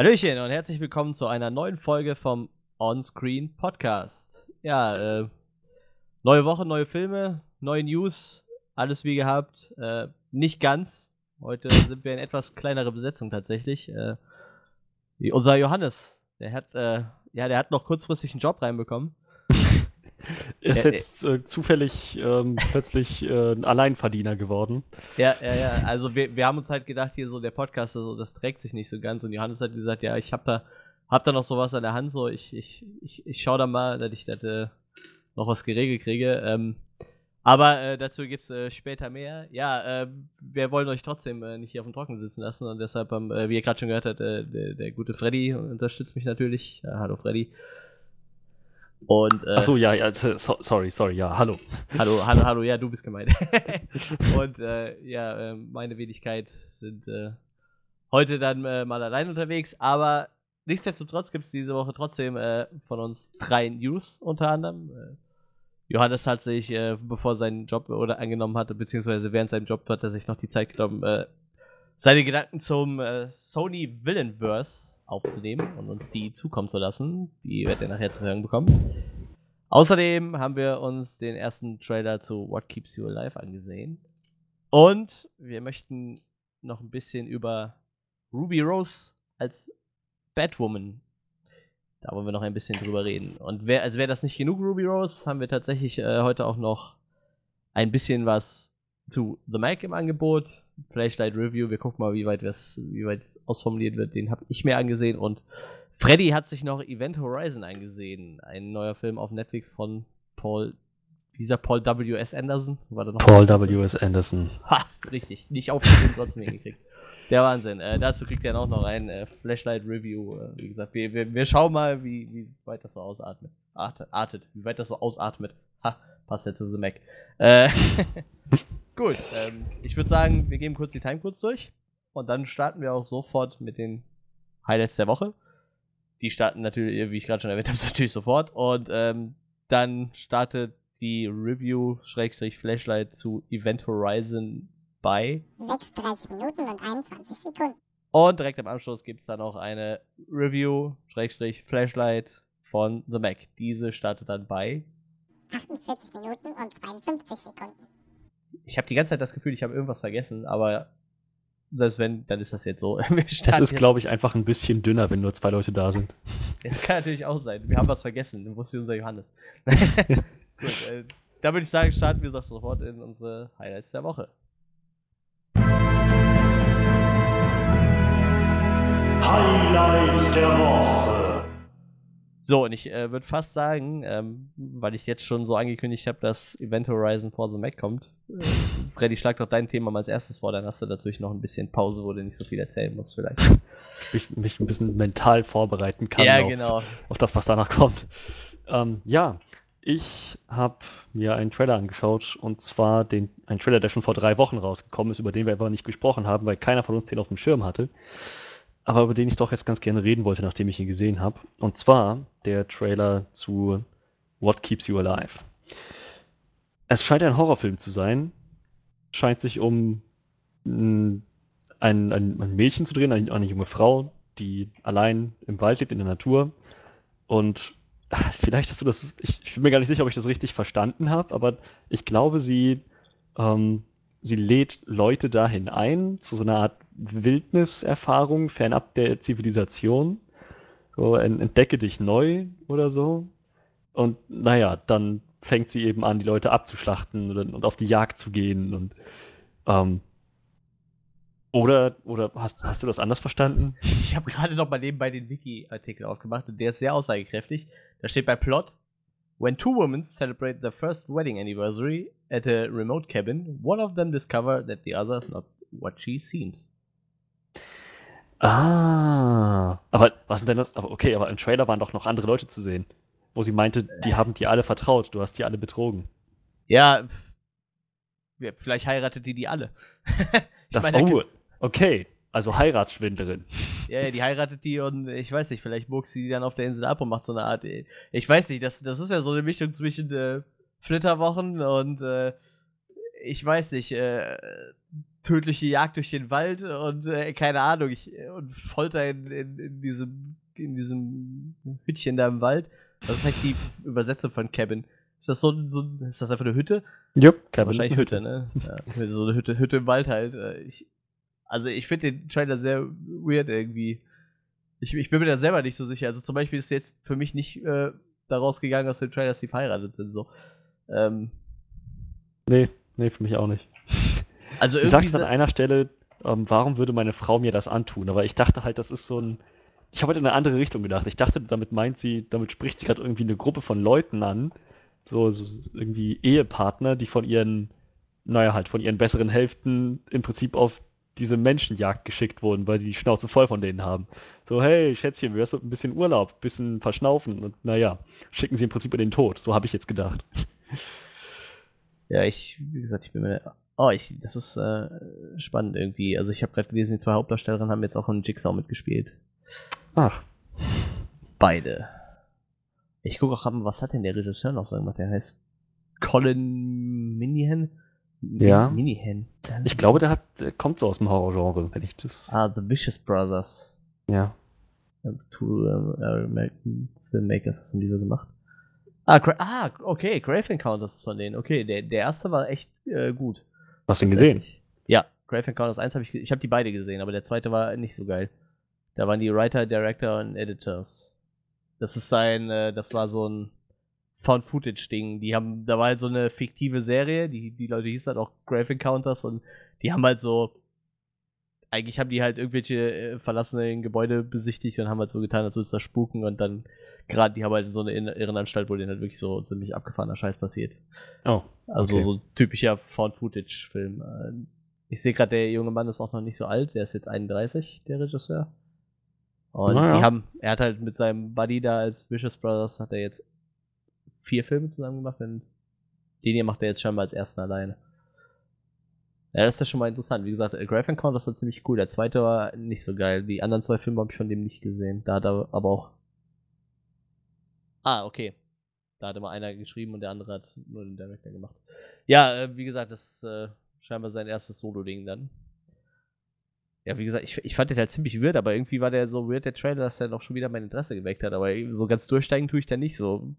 Hallöchen und herzlich willkommen zu einer neuen Folge vom On-Screen Podcast. Ja, äh, neue Woche, neue Filme, neue News, alles wie gehabt. Äh, nicht ganz. Heute sind wir in etwas kleinere Besetzung tatsächlich. Äh, unser Johannes, der hat, äh, ja, der hat noch kurzfristig einen Job reinbekommen. ist jetzt äh, zufällig ähm, plötzlich äh, ein Alleinverdiener geworden. Ja, ja, ja. Also wir, wir haben uns halt gedacht, hier so der Podcast, also, das trägt sich nicht so ganz. Und Johannes hat gesagt, ja, ich hab da, hab da noch sowas an der Hand, so ich, ich, ich, ich schau da mal, dass ich das äh, noch was geregelt kriege. Ähm, aber äh, dazu gibt es äh, später mehr. Ja, äh, wir wollen euch trotzdem äh, nicht hier auf dem Trocken sitzen lassen und deshalb, ähm, wie ihr gerade schon gehört habt, äh, der, der, gute Freddy unterstützt mich natürlich. hallo Freddy. Und, äh, Achso, ja, ja, so, sorry, sorry, ja, hallo. Hallo, hallo, hallo, ja, du bist gemeint. und äh, ja, äh, meine Wenigkeit sind äh, heute dann äh, mal allein unterwegs, aber nichtsdestotrotz gibt es diese Woche trotzdem äh, von uns drei News unter anderem. Äh, Johannes hat sich, äh, bevor seinen Job oder angenommen hatte, beziehungsweise während seinem Job hat er sich noch die Zeit genommen, seine Gedanken zum äh, Sony Villainverse aufzunehmen und uns die zukommen zu lassen. Die werdet ihr nachher zu hören bekommen. Außerdem haben wir uns den ersten Trailer zu What Keeps You Alive angesehen. Und wir möchten noch ein bisschen über Ruby Rose als Batwoman. Da wollen wir noch ein bisschen drüber reden. Und wer, als wäre das nicht genug, Ruby Rose, haben wir tatsächlich äh, heute auch noch ein bisschen was zu The Mac im Angebot. Flashlight Review. Wir gucken mal, wie weit das, wie weit ausformuliert wird. Den habe ich mir angesehen und Freddy hat sich noch Event Horizon angesehen. Ein neuer Film auf Netflix von Paul, dieser Paul W. S. Anderson. War da noch Paul W. S. Anderson. Ha, richtig. Nicht aufgeschrieben, trotzdem hingekriegt. Der Wahnsinn. Äh, dazu kriegt er auch noch ein äh, Flashlight Review. Äh, wie gesagt, wir, wir, wir, schauen mal, wie, wie weit das so ausatmet. Artet, artet, wie weit das so ausatmet. Ha, passt ja zu The Mac. Äh, Gut, ähm, ich würde sagen, wir geben kurz die Time kurz durch und dann starten wir auch sofort mit den Highlights der Woche. Die starten natürlich, wie ich gerade schon erwähnt habe, natürlich sofort und ähm, dann startet die Review-Flashlight zu Event Horizon bei 36 Minuten und 21 Sekunden. Und direkt im Anschluss gibt es dann noch eine Review-Flashlight von The Mac. Diese startet dann bei 48 Minuten und 52 Sekunden ich habe die ganze Zeit das Gefühl, ich habe irgendwas vergessen, aber selbst wenn, dann ist das jetzt so. es ist, glaube ich, einfach ein bisschen dünner, wenn nur zwei Leute da sind. Das kann natürlich auch sein. Wir haben was vergessen, wusste unser Johannes. Gut, äh, da würde ich sagen, starten wir sofort in unsere Highlights der Woche. Highlights der Woche. So, und ich äh, würde fast sagen, ähm, weil ich jetzt schon so angekündigt habe, dass Event Horizon for the Mac kommt. Äh, Freddy, schlag doch dein Thema mal als erstes vor, dann hast du natürlich noch ein bisschen Pause, wo du nicht so viel erzählen musst, vielleicht. Ich mich ein bisschen mental vorbereiten kann ja, auf, genau. auf das, was danach kommt. Ähm, ja, ich habe mir einen Trailer angeschaut und zwar den, einen Trailer, der schon vor drei Wochen rausgekommen ist, über den wir aber nicht gesprochen haben, weil keiner von uns den auf dem Schirm hatte aber über den ich doch jetzt ganz gerne reden wollte, nachdem ich ihn gesehen habe. Und zwar der Trailer zu What Keeps You Alive. Es scheint ein Horrorfilm zu sein. Scheint sich um ein, ein, ein Mädchen zu drehen, eine, eine junge Frau, die allein im Wald lebt, in der Natur. Und vielleicht hast du das, ich, ich bin mir gar nicht sicher, ob ich das richtig verstanden habe, aber ich glaube, sie ähm, sie lädt Leute dahin ein, zu so einer Art Wildniserfahrung fernab der Zivilisation. So, entdecke dich neu oder so. Und naja, dann fängt sie eben an, die Leute abzuschlachten und, und auf die Jagd zu gehen. Und, ähm, oder oder hast, hast du das anders verstanden? Ich habe gerade noch mal nebenbei den Wiki-Artikel aufgemacht und der ist sehr aussagekräftig. Da steht bei Plot, When two women celebrate their first wedding anniversary at a remote cabin, one of them discover that the other is not what she seems. Ah, aber was sind denn das? Aber okay, aber im Trailer waren doch noch andere Leute zu sehen, wo sie meinte, die haben dir alle vertraut, du hast die alle betrogen. Ja, vielleicht heiratet die die alle. das, meine, oh, okay. Also Heiratsschwindlerin. Ja, ja, die heiratet die und ich weiß nicht, vielleicht muckt sie die dann auf der Insel ab und macht so eine Art. Ich weiß nicht, das, das ist ja so eine Mischung zwischen äh, Flitterwochen und äh, ich weiß nicht, äh, tödliche Jagd durch den Wald und äh, keine Ahnung, ich, und Folter in, in, in, diesem, in diesem Hütchen da im Wald. Das ist halt die Übersetzung von Cabin. Ist das so, so ist das einfach eine Hütte? Jupp, Cabin. Wahrscheinlich Hütte, Hütte, ne? Ja, so eine Hütte, Hütte im Wald halt. Äh, ich, also ich finde den Trailer sehr weird irgendwie. Ich, ich, bin mir da selber nicht so sicher. Also zum Beispiel ist jetzt für mich nicht äh, daraus gegangen aus dem Trailer, dass die verheiratet sind. So. Ähm, nee, nee, für mich auch nicht. Also Sie sagt an einer Stelle, ähm, warum würde meine Frau mir das antun? Aber ich dachte halt, das ist so ein. Ich habe halt in eine andere Richtung gedacht. Ich dachte, damit meint sie, damit spricht sie gerade irgendwie eine Gruppe von Leuten an, so, so irgendwie Ehepartner, die von ihren, naja, halt von ihren besseren Hälften im Prinzip auf diese Menschenjagd geschickt wurden, weil die die Schnauze voll von denen haben. So, hey, Schätzchen, wär's mit ein bisschen Urlaub, ein bisschen verschnaufen und naja, schicken sie im Prinzip in den Tod. So habe ich jetzt gedacht. Ja, ich, wie gesagt, ich bin mir. Oh, ich, das ist äh, spannend irgendwie. Also ich habe gerade gelesen, die zwei Hauptdarstellerinnen haben jetzt auch in Jigsaw mitgespielt. Ach. Beide. Ich gucke auch mal, was hat denn der Regisseur noch sagen, was der heißt? Colin Minihan? Ja. Minihan. Ich glaube, der hat, der kommt so aus dem Horrorgenre, wenn ich das. Ah, The Vicious Brothers. Ja. Two uh, American Filmmakers, was haben die so gemacht? Ah, ah okay, Grave Encounters ist von denen. Okay, der, der erste war echt äh, gut. Hast du ihn gesehen? Ja, Grave Encounters 1 habe ich, ich habe die beide gesehen, aber der zweite war nicht so geil. Da waren die Writer, Director und Editors. Das ist sein, äh, das war so ein Found-Footage-Ding. Die haben, da war halt so eine fiktive Serie, die, die Leute hießen halt auch Grave Encounters und die haben halt so, eigentlich haben die halt irgendwelche äh, verlassenen Gebäude besichtigt und haben halt so getan, als würde es da spuken und dann gerade, die haben halt so eine Irrenanstalt, wo denen halt wirklich so ziemlich abgefahrener Scheiß passiert. Oh. Also okay. so typischer Found-Footage-Film. Äh, ich sehe gerade, der junge Mann ist auch noch nicht so alt, der ist jetzt 31, der Regisseur. Und naja. die haben, er hat halt mit seinem Buddy da als Vicious Brothers, hat er jetzt vier Filme zusammen gemacht und den hier macht er jetzt scheinbar als ersten alleine. Ja, das ist ja schon mal interessant. Wie gesagt, Grave Encounter ist war ziemlich cool. Der zweite war nicht so geil. Die anderen zwei Filme habe ich von dem nicht gesehen. Da hat er aber auch. Ah, okay. Da hat immer einer geschrieben und der andere hat nur den Director gemacht. Ja, äh, wie gesagt, das ist äh, scheinbar sein erstes Solo-Ding dann. Ja, wie gesagt, ich, ich fand den halt ziemlich weird, aber irgendwie war der so weird, der Trailer, dass er noch schon wieder mein Interesse geweckt hat. Aber so ganz durchsteigen tue ich da nicht so.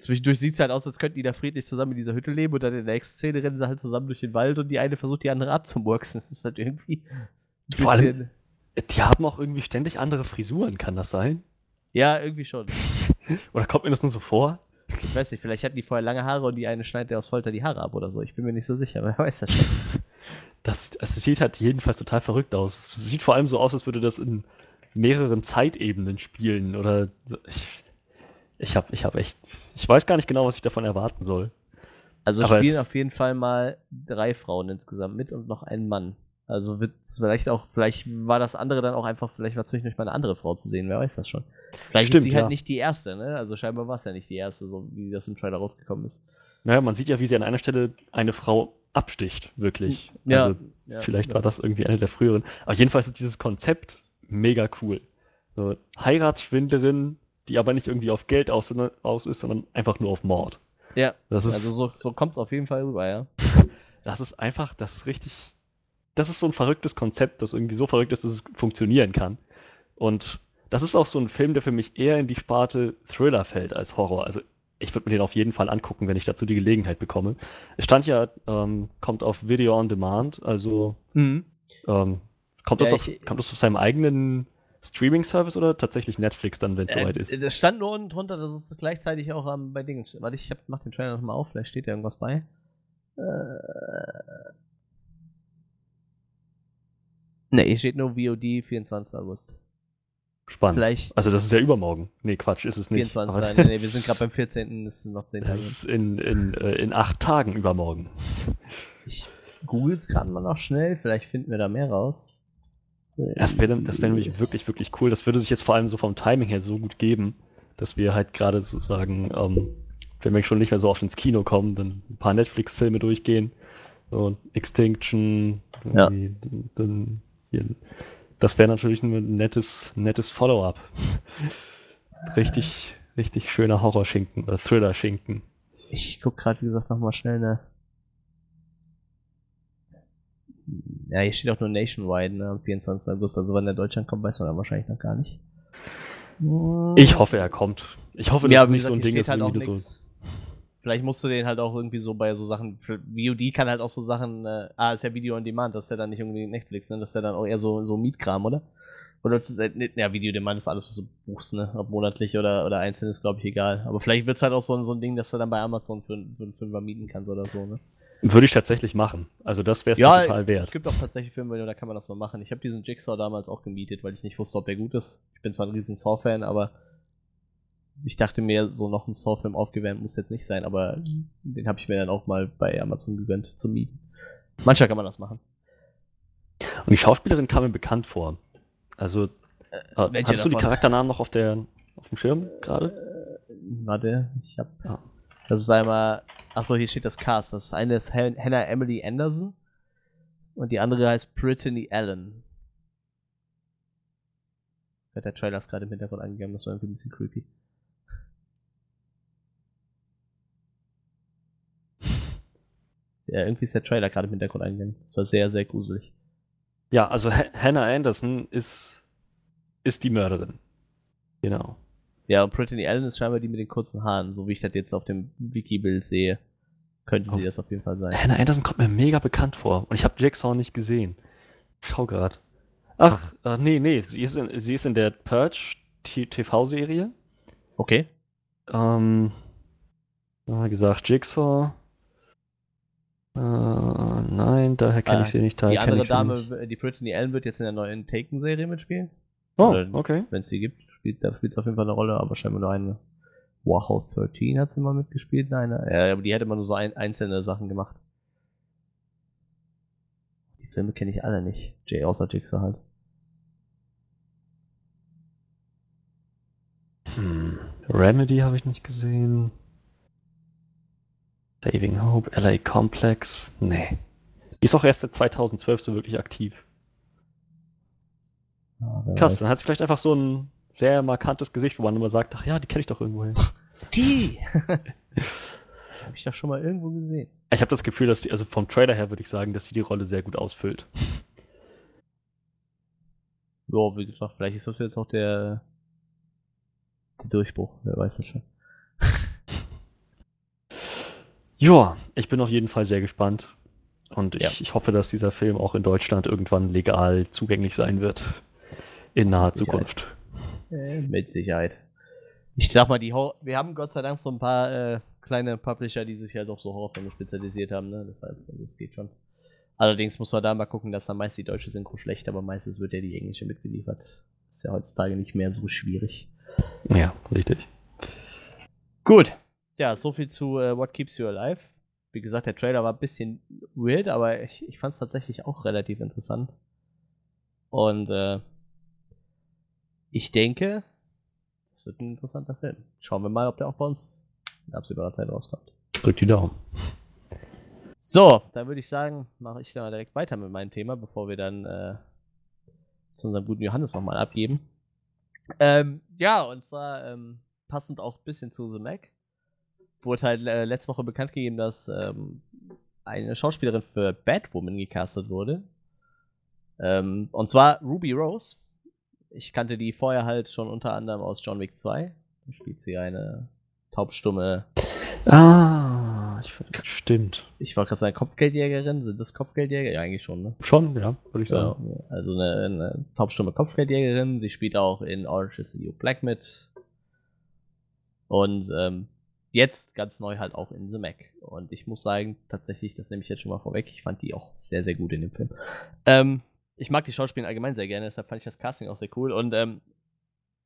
Zwischendurch sieht es halt aus, als könnten die da friedlich zusammen in dieser Hütte leben und dann in der nächsten Szene rennen sie halt zusammen durch den Wald und die eine versucht, die andere abzumurksen. Das ist halt irgendwie. Vor allem, die haben auch irgendwie ständig andere Frisuren, kann das sein? Ja, irgendwie schon. oder kommt mir das nur so vor? Ich weiß nicht, vielleicht hatten die vorher lange Haare und die eine schneidet der aus Folter die Haare ab oder so. Ich bin mir nicht so sicher, wer weiß das schon. Das, das sieht halt jedenfalls total verrückt aus. Es sieht vor allem so aus, als würde das in mehreren Zeitebenen spielen oder ich, ich habe ich hab echt, ich weiß gar nicht genau, was ich davon erwarten soll. Also Aber spielen auf jeden Fall mal drei Frauen insgesamt mit und noch ein Mann. Also wird vielleicht auch, vielleicht war das andere dann auch einfach, vielleicht war zwischendurch mal eine andere Frau zu sehen, wer weiß das schon. Vielleicht Stimmt, ist sie halt nicht die erste, ne? Also scheinbar war es ja nicht die erste, so wie das im Trailer rausgekommen ist. Naja, man sieht ja, wie sie an einer Stelle eine Frau absticht, wirklich. Ja, also ja, vielleicht das war das irgendwie eine der früheren. Aber jedenfalls ist dieses Konzept mega cool. So, Heiratsschwindlerin die aber nicht irgendwie auf Geld aus, aus ist, sondern einfach nur auf Mord. Ja, das ist, also so, so kommt es auf jeden Fall rüber, ja. Das ist einfach, das ist richtig, das ist so ein verrücktes Konzept, das irgendwie so verrückt ist, dass es funktionieren kann. Und das ist auch so ein Film, der für mich eher in die Sparte Thriller fällt als Horror. Also ich würde mir den auf jeden Fall angucken, wenn ich dazu die Gelegenheit bekomme. Es stand ja, ähm, kommt auf Video on Demand, also mhm. ähm, kommt, ja, das auf, kommt das auf seinem eigenen Streaming-Service oder tatsächlich Netflix dann, wenn es äh, soweit ist? Das stand nur unten drunter, dass es gleichzeitig auch ähm, bei Dingen steht. Warte, ich hab, mach den Trailer nochmal auf, vielleicht steht da irgendwas bei. Äh. Ne, hier steht nur VOD 24. August. Spannend. Vielleicht also das ist ja übermorgen. Nee, Quatsch, ist es nicht. 24. Sein. Nee, nee, wir sind gerade beim 14. Das sind noch 10 Tage. Das ist in, in, äh, in acht Tagen übermorgen. Ich google es gerade mal noch schnell, vielleicht finden wir da mehr raus. Das wäre das wär nämlich wirklich, wirklich cool. Das würde sich jetzt vor allem so vom Timing her so gut geben, dass wir halt gerade sozusagen, ähm, wenn wir schon nicht mehr so oft ins Kino kommen, dann ein paar Netflix-Filme durchgehen. So Extinction, ja. dann hier, das wäre natürlich ein nettes, nettes Follow-up. richtig, richtig schöner Horrorschinken oder Thriller-Schinken. Ich guck gerade, wie gesagt, nochmal schnell eine Ja, hier steht auch nur Nationwide, ne, am 24. August. Also wann der Deutschland kommt, weiß man dann wahrscheinlich noch gar nicht. Ich hoffe, er kommt. Ich hoffe, dass ja, wie nicht so gesagt, ein hier Ding steht ist, halt wie auch du so. Vielleicht musst du den halt auch irgendwie so bei so Sachen. Für VOD kann halt auch so Sachen. Äh, ah, ist ja Video on Demand, das ist ja dann nicht irgendwie Netflix, ne? Das ist ja dann auch eher so, so Mietkram, oder? Oder äh, ja, Video on Demand ist alles, was du buchst, ne? Ob monatlich oder, oder einzeln ist, glaube ich, egal. Aber vielleicht wird es halt auch so, so ein Ding, dass du dann bei Amazon für, für einen Fünfer mieten kannst oder so, ne? Würde ich tatsächlich machen. Also das wäre es Ja, mir total wert. es gibt auch tatsächlich Filme, da kann man das mal machen. Ich habe diesen Jigsaw damals auch gemietet, weil ich nicht wusste, ob der gut ist. Ich bin zwar ein riesen Saw-Fan, aber ich dachte mir, so noch ein Saw-Film aufgewärmt muss jetzt nicht sein, aber den habe ich mir dann auch mal bei Amazon gegönnt zum Mieten. Manchmal kann man das machen. Und die Schauspielerin kam mir bekannt vor. Also, äh, welche hast du die davon? Charakternamen noch auf, der, auf dem Schirm gerade? Äh, warte, ich hab. Ja. Das ist einmal. Achso, hier steht das Cast. Das eine ist Han- Hannah Emily Anderson und die andere heißt Brittany Allen. Der Trailer ist gerade im Hintergrund angegangen, das war irgendwie ein bisschen creepy. Ja, irgendwie ist der Trailer gerade im Hintergrund angegangen. Das war sehr, sehr gruselig. Ja, also Ha- Hannah Anderson ist, ist die Mörderin. Genau. Ja, und Brittany Allen ist scheinbar die mit den kurzen Haaren, so wie ich das jetzt auf dem Wiki-Bild sehe. Könnte sie Auf- das auf jeden Fall sein. Hannah Anderson kommt mir mega bekannt vor. Und ich habe Jigsaw nicht gesehen. Schau grad. Ach, äh, nee, nee, sie ist in, sie ist in der Purge TV-Serie. Okay. Ähm, wie gesagt, Jigsaw. Äh, nein, daher kenne Ah, ich sie nicht. Daher Die andere Dame, Nicht. die Brittany Allen, wird jetzt in der neuen Taken-Serie mitspielen. Oh, Oder- okay. Wenn es die gibt, spielt, da spielt es auf jeden Fall eine Rolle, aber scheinbar nur eine. Wow 13 hat sie mal mitgespielt, nein, ne? ja, aber die hätte immer nur so ein, einzelne Sachen gemacht. Die Filme kenne ich alle nicht. Jay außer Jigsaw halt. Hm. Remedy habe ich nicht gesehen. Saving Hope, LA Complex. Nee. Die ist auch erst seit 2012 so wirklich aktiv. Ja, wer Krass, weiß. dann hat sie vielleicht einfach so ein sehr markantes Gesicht, wo man immer sagt, ach ja, die kenne ich doch irgendwoher. Die! Hab ich doch schon mal irgendwo gesehen. Ich habe das Gefühl, dass sie, also vom Trailer her würde ich sagen, dass sie die Rolle sehr gut ausfüllt. Ja, wie gesagt, vielleicht ist das jetzt auch der, der Durchbruch, wer weiß das schon. Ja, ich bin auf jeden Fall sehr gespannt. Und ich, Ja. ich hoffe, dass dieser Film auch in Deutschland irgendwann legal zugänglich sein wird. In naher Sicherheit. Zukunft. Äh, mit Sicherheit. Ich sag mal, die Hor wir haben Gott sei Dank so ein paar äh, kleine Publisher, die sich halt auf so Horrorfilme spezialisiert haben, ne? Deshalb, also es geht schon. Allerdings muss man da mal gucken, dass dann meist die deutsche Synchro schlecht, aber meistens wird ja die englische mitgeliefert. Ist ja heutzutage nicht mehr so schwierig. Ja, richtig. Gut. Ja, so viel zu äh, What Keeps You Alive. Wie gesagt, der Trailer war ein bisschen weird, aber ich, ich fand es tatsächlich auch relativ interessant. Und äh, ich denke, das wird ein interessanter Film. Schauen wir mal, ob der auch bei uns in absehbarer Zeit rauskommt. Drück die Daumen. So, dann würde ich sagen, mache ich dann mal direkt weiter mit meinem Thema, bevor wir dann äh, zu unserem guten Johannes nochmal abgeben. Ähm, ja, und zwar ähm, passend auch ein bisschen zu The Mac. Wurde halt äh, letzte Woche bekannt gegeben, dass ähm, eine Schauspielerin für Batwoman gecastet wurde. Ähm, und zwar Ruby Rose. Ich kannte die vorher halt schon unter anderem aus John Wick 2. Da spielt sie eine taubstumme Ah, ich, stimmt. ich wollte gerade sagen, Kopfgeldjägerin, sind das Kopfgeldjäger? Ja, eigentlich schon, ne? Schon, ja, würde ich Ja, sagen. also eine, eine taubstumme Kopfgeldjägerin. Sie spielt auch in Orange is the New Black mit. Und ähm, jetzt ganz neu halt auch in The Mac. Und ich muss sagen, tatsächlich, das nehme ich jetzt schon mal vorweg, ich fand die auch sehr, sehr gut in dem Film. Ähm, ich mag die Schauspieler allgemein sehr gerne, deshalb fand ich das Casting auch sehr cool. Und ähm,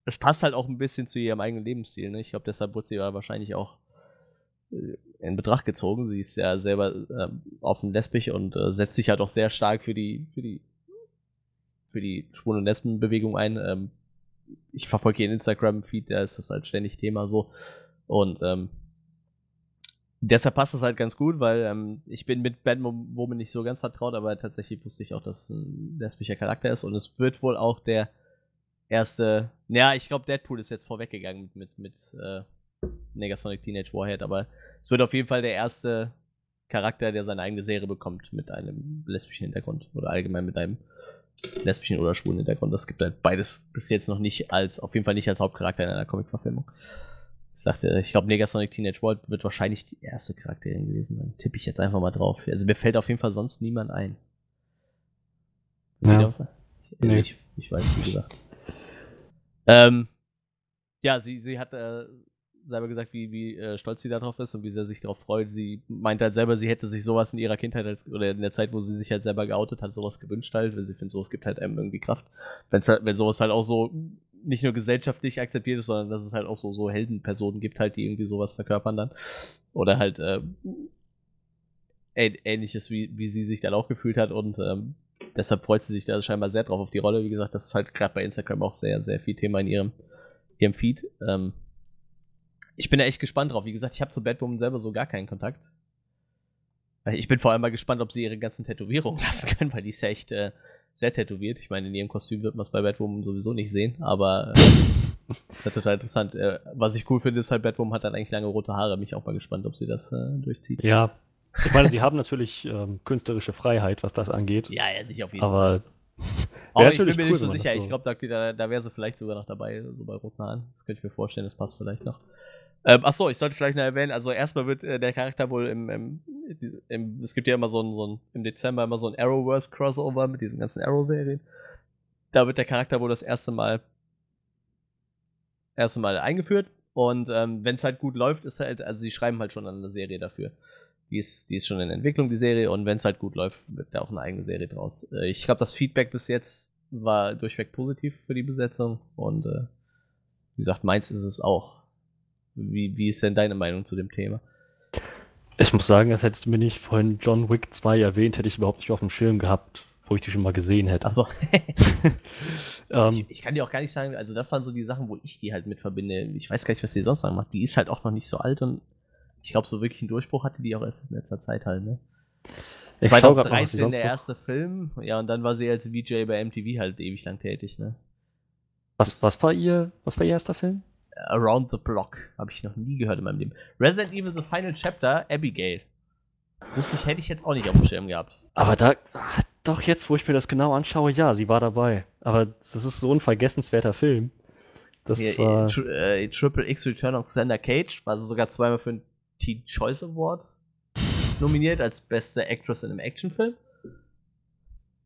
es passt halt auch ein bisschen zu ihrem eigenen Lebensstil. Ne? Ich glaube, deshalb wurde sie wahrscheinlich auch äh, in Betracht gezogen. Sie ist ja selber ähm, offen lesbisch und äh, setzt sich halt auch sehr stark für die, für die, für die Schwulen- und Lesbenbewegung ein. Ähm, ich verfolge ihren Instagram-Feed, da ist das halt ständig Thema so. Und ähm, deshalb passt das halt ganz gut, weil ähm, ich bin mit Batwoman nicht so ganz vertraut, aber tatsächlich wusste ich auch, dass es ein lesbischer Charakter ist und es wird wohl auch der erste, naja, ich glaube Deadpool ist jetzt vorweggegangen mit, mit, mit äh, Negasonic Teenage Warhead, aber es wird auf jeden Fall der erste Charakter, der seine eigene Serie bekommt mit einem lesbischen Hintergrund oder allgemein mit einem lesbischen oder schwulen Hintergrund. Das gibt halt beides bis jetzt noch nicht als, auf jeden Fall nicht als Hauptcharakter in einer Comic-Verfilmung. Ich sagte, ich glaube, Negasonic Teenage World wird wahrscheinlich die erste Charakterin gewesen sein. Tippe ich jetzt einfach mal drauf. Also mir fällt auf jeden Fall sonst niemand ein. Ja. Ich, nee. ich, ich weiß, wie gesagt. Ähm, ja, sie, sie hat äh, selber gesagt, wie, wie äh, stolz sie darauf ist und wie sehr sich darauf freut. Sie meint halt selber, sie hätte sich sowas in ihrer Kindheit als, oder in der Zeit, wo sie sich halt selber geoutet hat, sowas gewünscht halt, weil sie findet, sowas gibt halt einem irgendwie Kraft. Wenn's halt, wenn sowas halt auch so nicht nur gesellschaftlich akzeptiert ist, sondern dass es halt auch so, so Heldenpersonen gibt halt, die irgendwie sowas verkörpern dann. Oder halt äh, ähnliches, wie, wie sie sich dann auch gefühlt hat und ähm, deshalb freut sie sich da scheinbar sehr drauf auf die Rolle. Wie gesagt, das ist halt gerade bei Instagram auch sehr, sehr viel Thema in ihrem, ihrem Feed. Ähm, ich bin da echt gespannt drauf. Wie gesagt, ich habe zu Batwoman selber so gar keinen Kontakt. Ich bin vor allem mal gespannt, ob sie ihre ganzen Tätowierungen lassen können, weil die ist ja echt äh, sehr tätowiert. Ich meine, in ihrem Kostüm wird man es bei Batwoman sowieso nicht sehen, aber äh, ist ja total interessant. Äh, was ich cool finde, ist halt, Batwoman hat dann eigentlich lange rote Haare. Bin ich auch mal gespannt, ob sie das äh, durchzieht. Ja, ich meine, sie haben natürlich ähm, künstlerische Freiheit, was das angeht. Ja, ja, sicher auf jeden aber, Fall. Aber ich bin mir cool, nicht so sicher. So ich glaube, da, da, da wäre sie vielleicht sogar noch dabei, so bei roten Haaren. Das könnte ich mir vorstellen, das passt vielleicht noch. Ähm, achso, ich sollte vielleicht noch erwähnen, also erstmal wird äh, der Charakter wohl im, im, im, es gibt ja immer so ein, so ein, im Dezember immer so ein Arrowverse Crossover mit diesen ganzen Arrow-Serien. Da wird der Charakter wohl das erste Mal, erste Mal eingeführt und ähm, wenn es halt gut läuft, ist halt, also sie schreiben halt schon eine Serie dafür. Die ist, die ist schon in Entwicklung, die Serie, und wenn es halt gut läuft, wird da auch eine eigene Serie draus. Äh, ich glaube, das Feedback bis jetzt war durchweg positiv für die Besetzung und äh, wie gesagt, meins ist es auch. Wie, wie ist denn deine Meinung zu dem Thema? Ich muss sagen, als hättest du mir nicht vorhin John Wick 2 erwähnt, hätte ich überhaupt nicht auf dem Schirm gehabt, wo ich die schon mal gesehen hätte. Achso. ähm, ich, ich, kann dir auch gar nicht sagen, also das waren so die Sachen, wo ich die halt mit verbinde. Ich weiß gar nicht, was die sonst sagen macht. Die ist halt auch noch nicht so alt und ich glaube, so wirklich einen Durchbruch hatte die auch erst in letzter Zeit halt, ne? Ich 2013 mal, der erste noch? Film, ja, und dann war sie als VJ bei MTV halt ewig lang tätig, ne? Was, was war ihr, was war ihr erster Film? Around the Block. Habe ich noch nie gehört in meinem Leben. Resident Evil The Final Chapter, Abigail. Wusste ich, hätte ich jetzt auch nicht auf dem Schirm gehabt. Aber da, doch jetzt, wo ich mir das genau anschaue, ja, sie war dabei. Aber das ist so ein vergessenswerter Film. Das Hier, war... Tri äh, Triple X Return of Xander Cage war also sogar zweimal für einen Teen Choice Award nominiert als beste Actress in einem Actionfilm.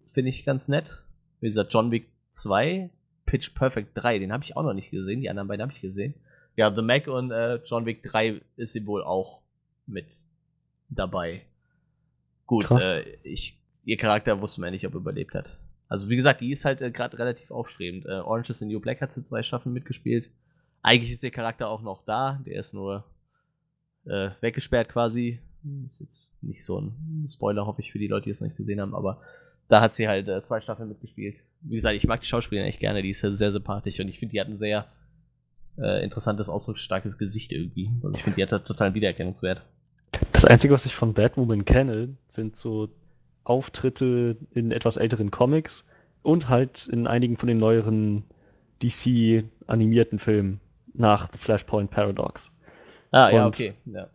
Finde ich ganz nett. Wie gesagt, John Wick 2 Pitch Perfect 3, den habe ich auch noch nicht gesehen, die anderen beiden habe ich gesehen. Ja, The Mac und äh, John Wick 3 ist sie wohl auch mit dabei. Gut, äh, ich, ihr Charakter wusste man nicht, ob er überlebt hat. Also wie gesagt, die ist halt äh, gerade relativ aufstrebend. Äh, Orange is the New Black hat sie zwei Staffeln mitgespielt. Eigentlich ist ihr Charakter auch noch da, der ist nur äh, weggesperrt quasi. Ist jetzt nicht so ein Spoiler, hoffe ich, für die Leute, die es noch nicht gesehen haben, aber da hat sie halt äh, zwei Staffeln mitgespielt. Wie gesagt, ich mag die Schauspielerin echt gerne, die ist ja sehr sympathisch und ich finde, die hat ein sehr äh, interessantes, ausdrucksstarkes Gesicht irgendwie. Also ich finde, die hat da total Wiedererkennungswert. Das Einzige, was ich von Batwoman kenne, sind so Auftritte in etwas älteren Comics und halt in einigen von den neueren DC-animierten Filmen nach The Flashpoint Paradox. Ah, und ja, okay. Ja.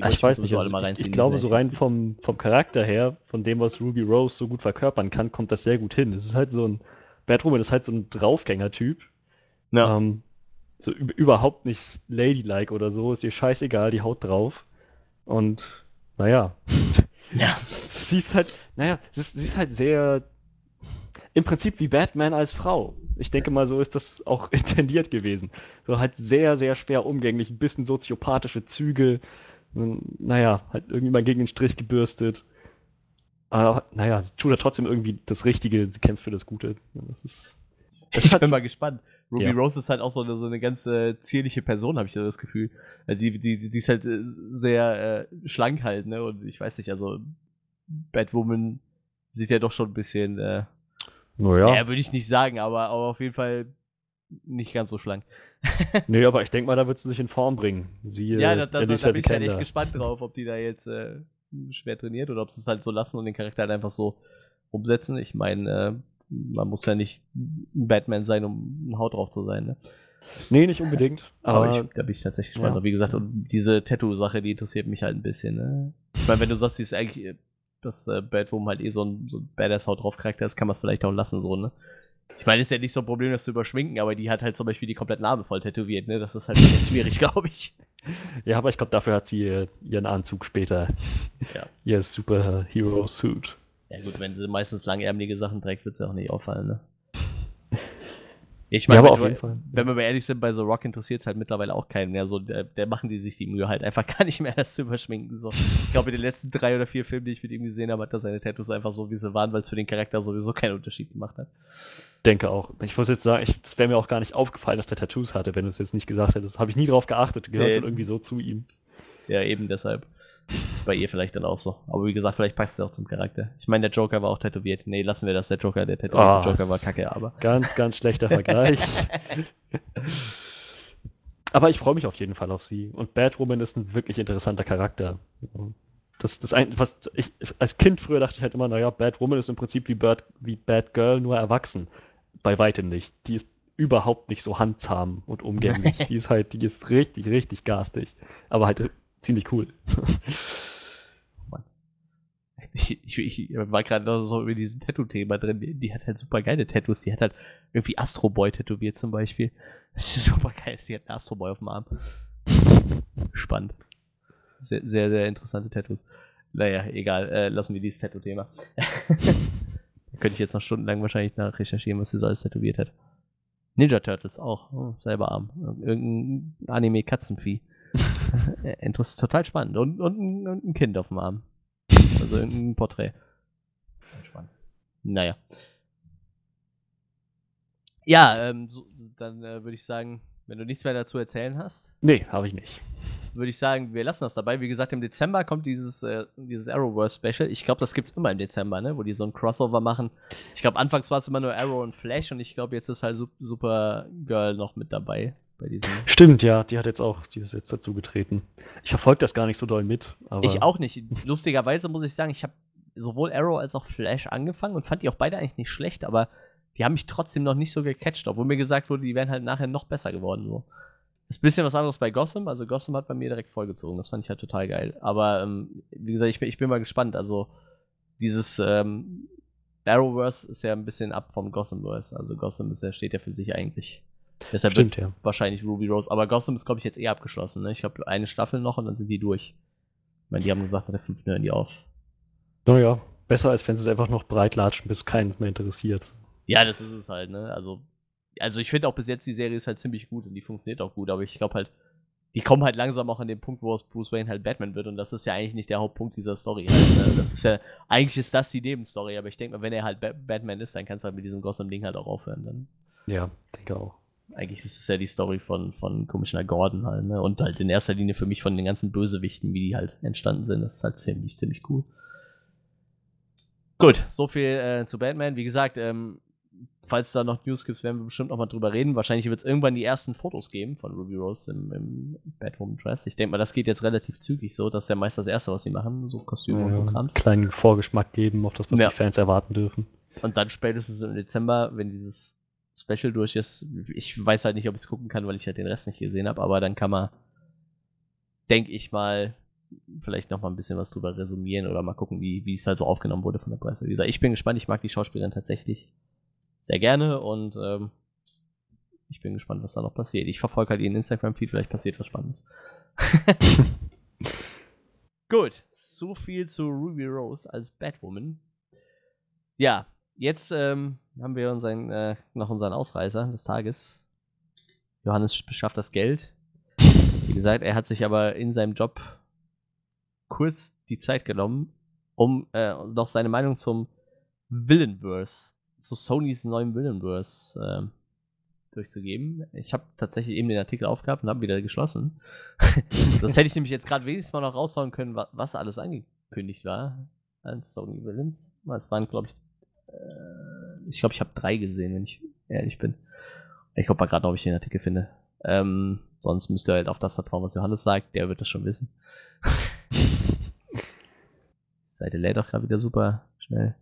Ah, ich weiß nicht, also ich, ich glaube, so rein vom, vom Charakter her, von dem, was Ruby Rose so gut verkörpern kann, kommt das sehr gut hin. Es ist halt so ein, Batwoman ist halt so ein Draufgänger-Typ. Ja. Ähm, so überhaupt nicht ladylike oder so, ist ihr scheißegal, die haut drauf. Und, naja. Ja. sie ist halt, naja, sie ist, sie ist halt sehr, im Prinzip wie Batman als Frau. Ich denke mal, so ist das auch intendiert gewesen. So halt sehr, sehr schwer umgänglich, ein bisschen soziopathische Züge, naja, halt irgendwie mal gegen den Strich gebürstet. Aber naja, sie tut ja trotzdem irgendwie das Richtige, sie kämpft für das Gute. Das ist. Das ich bin mal gespannt. Ruby ja. Rose ist halt auch so eine, so eine ganz äh, zierliche Person, habe ich das Gefühl. Also die, die, die ist halt äh, sehr äh, schlank halt, ne? Und ich weiß nicht, also Batwoman sieht ja doch schon ein bisschen, äh, naja. ja, würde ich nicht sagen, aber, aber auf jeden Fall nicht ganz so schlank. nee, aber ich denke mal, da wird sie sich in Form bringen. Sie, ja, da, da, da, da bin ich halt echt gespannt drauf, ob die da jetzt äh, schwer trainiert oder ob sie es halt so lassen und den Charakter halt einfach so umsetzen. Ich meine, äh, man muss ja nicht ein Batman sein, um ein Haut drauf zu sein, ne? Nee, nicht unbedingt. Aber, aber ich, da bin ich tatsächlich gespannt. Ja. Wie gesagt, und diese Tattoo-Sache, die interessiert mich halt ein bisschen, ne? Ich meine, wenn du sagst, sie ist eigentlich, dass äh, Batwoman halt eh so ein, so ein Badass-Haut drauf Charakter ist, kann man es vielleicht auch lassen, so, ne? Ich meine, ist ja nicht so ein Problem, das zu überschminken, aber die hat halt zum Beispiel die komplette Narbe voll tätowiert, ne? Das ist halt schwierig, glaube ich. Ja, aber ich glaube, dafür hat sie ihren Anzug später. Ja. Ihr Superhero-Suit. Ja, gut, wenn sie meistens langärmelige Sachen trägt, wird sie auch nicht auffallen, ne? Ich meine, ja, aber auf jeden. Wenn wir mal ehrlich sind, bei The Rock interessiert es halt mittlerweile auch keinen mehr. So, der, der, machen die sich die Mühe halt einfach gar nicht mehr, das zu überschminken. So. Ich glaube, in den letzten drei oder vier Filmen, die ich mit ihm gesehen habe, hat er seine Tattoos einfach so, wie sie waren, weil es für den Charakter sowieso keinen Unterschied gemacht hat. Denke auch. Ich muss jetzt sagen, es wäre mir auch gar nicht aufgefallen, dass der Tattoos hatte, wenn du es jetzt nicht gesagt hättest. Habe ich nie drauf geachtet. Gehört nee. schon irgendwie so zu ihm. Ja, eben deshalb. Bei ihr vielleicht dann auch so. Aber wie gesagt, vielleicht passt es auch zum Charakter. Ich meine, der Joker war auch tätowiert. Nee, lassen wir das. Der Joker, der tätowierte oh, Joker war kacke, aber. Ganz, ganz schlechter Vergleich. aber ich freue mich auf jeden Fall auf sie. Und Batwoman ist ein wirklich interessanter Charakter. Das, das ein, was ich, als Kind früher dachte ich halt immer, naja, Batwoman ist im Prinzip wie, Bird, wie Batgirl, nur erwachsen. Bei weitem nicht. Die ist überhaupt nicht so handzahm und umgänglich. die ist halt, die ist richtig, richtig garstig. Aber halt ziemlich cool. Ich, ich, ich, war gerade so über diesen Tattoo-Thema drin. Die, die, hat halt super geile Tattoos. Die hat halt irgendwie Astro Boy tätowiert zum Beispiel. Das ist super geil. Die hat einen Astro Boy auf dem Arm. Spannend. Sehr, sehr, sehr interessante Tattoos. Naja, egal. Äh, lassen wir dieses Tattoo-Thema. könnte ich jetzt noch stundenlang wahrscheinlich nach recherchieren, was sie so alles tätowiert hat. Ninja Turtles auch. Oh, selber Arm. Irgendein Anime-Katzenvieh. Interessant, total spannend. Und, und, ein, und, ein Kind auf dem Arm. Also ein Porträt. Total spannend. Naja. Ja, ähm, so, dann äh, würde ich sagen, wenn du nichts mehr dazu erzählen hast. Nee, habe ich nicht. Würde ich sagen, wir lassen das dabei. Wie gesagt, im Dezember kommt dieses, äh, dieses Arrowverse Special. Ich glaube, das gibt es immer im Dezember, ne? Wo die so ein Crossover machen. Ich glaube, anfangs war es immer nur Arrow und Flash und ich glaube, jetzt ist halt Supergirl noch mit dabei bei diesem. Stimmt, ja, die hat jetzt auch, die ist jetzt dazu getreten. Ich verfolge das gar nicht so doll mit. ich auch nicht. Lustigerweise muss ich sagen, ich habe sowohl Arrow als auch Flash angefangen und fand die auch beide eigentlich nicht schlecht, aber die haben mich trotzdem noch nicht so gecatcht, obwohl mir gesagt wurde, die wären halt nachher noch besser geworden. So. Das ist ein bisschen was anderes bei Gotham. Also Gotham hat bei mir direkt vollgezogen. Das fand ich halt total geil. Aber ähm, wie gesagt, ich bin, ich bin mal gespannt. Also dieses ähm, Arrowverse ist ja ein bisschen ab vom Gothamverse. Also Gotham ist ja, steht ja für sich eigentlich. Deshalb Stimmt, ja. wahrscheinlich Ruby Rose. Aber Gotham ist, glaube ich, jetzt eh abgeschlossen. Ne? Ich glaube, eine Staffel noch und dann sind die durch. Ich meine, die haben gesagt, der fünften hören die auf. Naja, besser als wenn sie es einfach noch breit latschen, bis keins mehr interessiert. Ja, das ist es halt, ne? Also, also ich finde auch bis jetzt die Serie ist halt ziemlich gut und die funktioniert auch gut, aber ich glaube halt, die kommen halt langsam auch an den Punkt, wo aus Bruce Wayne halt Batman wird und das ist ja eigentlich nicht der Hauptpunkt dieser Story. Halt, ne? Das ist ja, eigentlich ist das die Nebenstory, aber ich denke mal, wenn er halt ba Batman ist, dann kannst du halt mit diesem Gotham-Ding halt auch aufhören. Dann. Ja, denke auch eigentlich ist es ja die Story von, von Commissioner Gordon halt, ne? Und halt in erster Linie für mich von den ganzen Bösewichten, wie die halt entstanden sind. Das ist halt ziemlich, ziemlich cool. Gut, so viel äh, zu Batman. Wie gesagt, ähm, falls es da noch News gibt, werden wir bestimmt noch mal drüber reden. Wahrscheinlich wird es irgendwann die ersten Fotos geben von Ruby Rose im, im Batwoman Dress. Ich denke mal, das geht jetzt relativ zügig so. Das ist ja meist das Erste, was sie machen, so Kostüme ja, und so Krams. Kleinen Vorgeschmack geben auf das, was ja. die Fans erwarten dürfen. Und dann spätestens im Dezember, wenn dieses Special durch ist. Ich weiß halt nicht, ob ich es gucken kann, weil ich halt den Rest nicht gesehen habe, aber dann kann man, denke ich mal, vielleicht noch mal ein bisschen was drüber resümieren oder mal gucken, wie, wie es halt so aufgenommen wurde von der Presse. Wie gesagt, ich bin gespannt, ich mag die Schauspielerin tatsächlich sehr gerne und ähm, ich bin gespannt, was da noch passiert. Ich verfolge halt ihren Instagram-Feed, vielleicht passiert was Spannendes. Gut, so viel zu Ruby Rose als Batwoman. Ja, jetzt ähm, haben wir unseren, äh, noch unseren Ausreißer des Tages. Johannes beschafft das Geld. Wie gesagt, er hat sich aber in seinem Job kurz die Zeit genommen, um äh, noch seine Meinung zum Villainverse, zu Sonys neuem Villainverse äh, durchzugeben. Ich habe tatsächlich eben den Artikel aufgehabt und habe wieder geschlossen. das hätte ich nämlich jetzt gerade wenigstens mal noch raushauen können, was alles angekündigt war als Sony Villains. Es waren, glaube ich, ich glaube, ich habe drei gesehen, wenn ich ehrlich bin. Ich gucke mal gerade, ob ich den Artikel finde. Ähm, sonst müsst ihr halt auf das vertrauen, was Johannes sagt. Der wird das schon wissen. Die Seite lädt auch gerade wieder super schnell.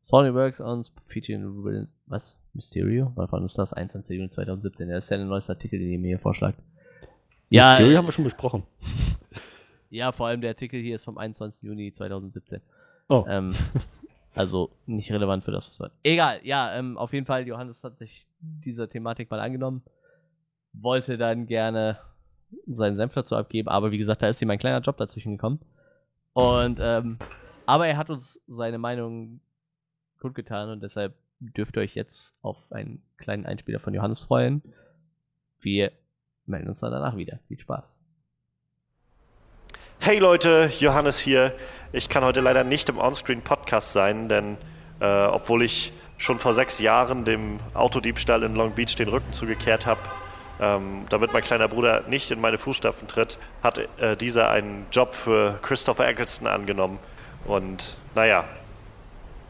Sony Works on featuring was? Mysterio? Wann ist das? 21. Juni 2017. Das ist ja der neueste Artikel, den ihr mir hier vorschlagt. Ja, Mysterio haben wir schon besprochen. Ja, vor allem der Artikel hier ist vom 21. Juni 2017. Oh. Ähm, also nicht relevant für das, was wir. Egal, ja, ähm, auf jeden Fall, Johannes hat sich dieser Thematik mal angenommen. Wollte dann gerne seinen Senf dazu abgeben, aber wie gesagt, da ist ihm ein kleiner Job dazwischen gekommen. Und, ähm, aber er hat uns seine Meinung kundgetan und deshalb dürft ihr euch jetzt auf einen kleinen Einspieler von Johannes freuen. Wir melden uns dann danach wieder. Viel Spaß. Hey Leute, Johannes hier. Ich kann heute leider nicht im Onscreen Podcast sein, denn äh, obwohl ich schon vor sechs Jahren dem Autodiebstahl in Long Beach den Rücken zugekehrt habe, ähm, damit mein kleiner Bruder nicht in meine Fußstapfen tritt, hat äh, dieser einen Job für Christopher Eccleston angenommen. Und naja,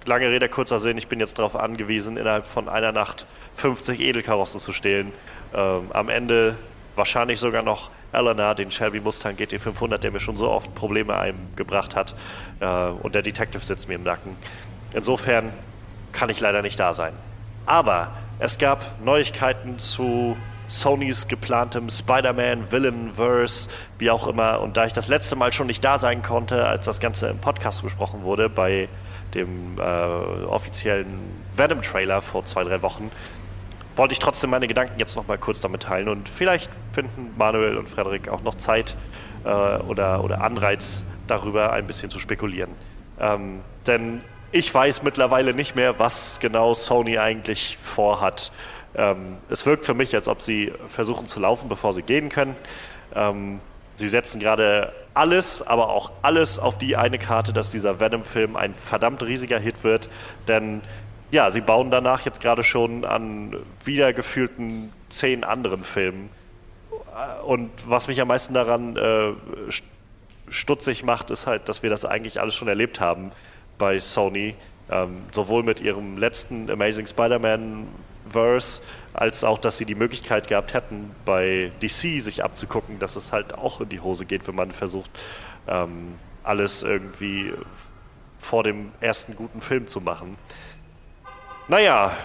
lange Rede, kurzer Sinn, ich bin jetzt darauf angewiesen, innerhalb von einer Nacht 50 Edelkarossen zu stehlen. Ähm, am Ende wahrscheinlich sogar noch Eleanor, den Shelby Mustang GT500, der mir schon so oft Probleme eingebracht hat. Äh, und der Detective sitzt mir im Nacken. Insofern kann ich leider nicht da sein. Aber es gab Neuigkeiten zu Sonys geplantem Spider-Man Villain-Verse, wie auch immer. Und da ich das letzte Mal schon nicht da sein konnte, als das Ganze im Podcast besprochen wurde, bei dem äh, offiziellen Venom-Trailer vor zwei, drei Wochen, wollte ich trotzdem meine Gedanken jetzt noch mal kurz damit teilen. Und vielleicht finden Manuel und Frederik auch noch Zeit äh, oder, oder Anreiz, darüber ein bisschen zu spekulieren. Ähm, denn ich weiß mittlerweile nicht mehr, was genau Sony eigentlich vorhat. Ähm, es wirkt für mich, als ob sie versuchen zu laufen, bevor sie gehen können. Ähm, sie setzen gerade alles, aber auch alles auf die eine Karte, dass dieser Venom-Film ein verdammt riesiger Hit wird. Denn ja, sie bauen danach jetzt gerade schon an wiedergefühlten zehn anderen Filmen. Und was mich am meisten daran äh, stutzig macht, ist halt, dass wir das eigentlich alles schon erlebt haben bei Sony. Ähm, sowohl mit ihrem letzten Amazing Spider-Man Verse, als auch, dass sie die Möglichkeit gehabt hätten, bei DC sich abzugucken, dass es halt auch in die Hose geht, wenn man versucht, ähm, alles irgendwie vor dem ersten guten Film zu machen. Naja,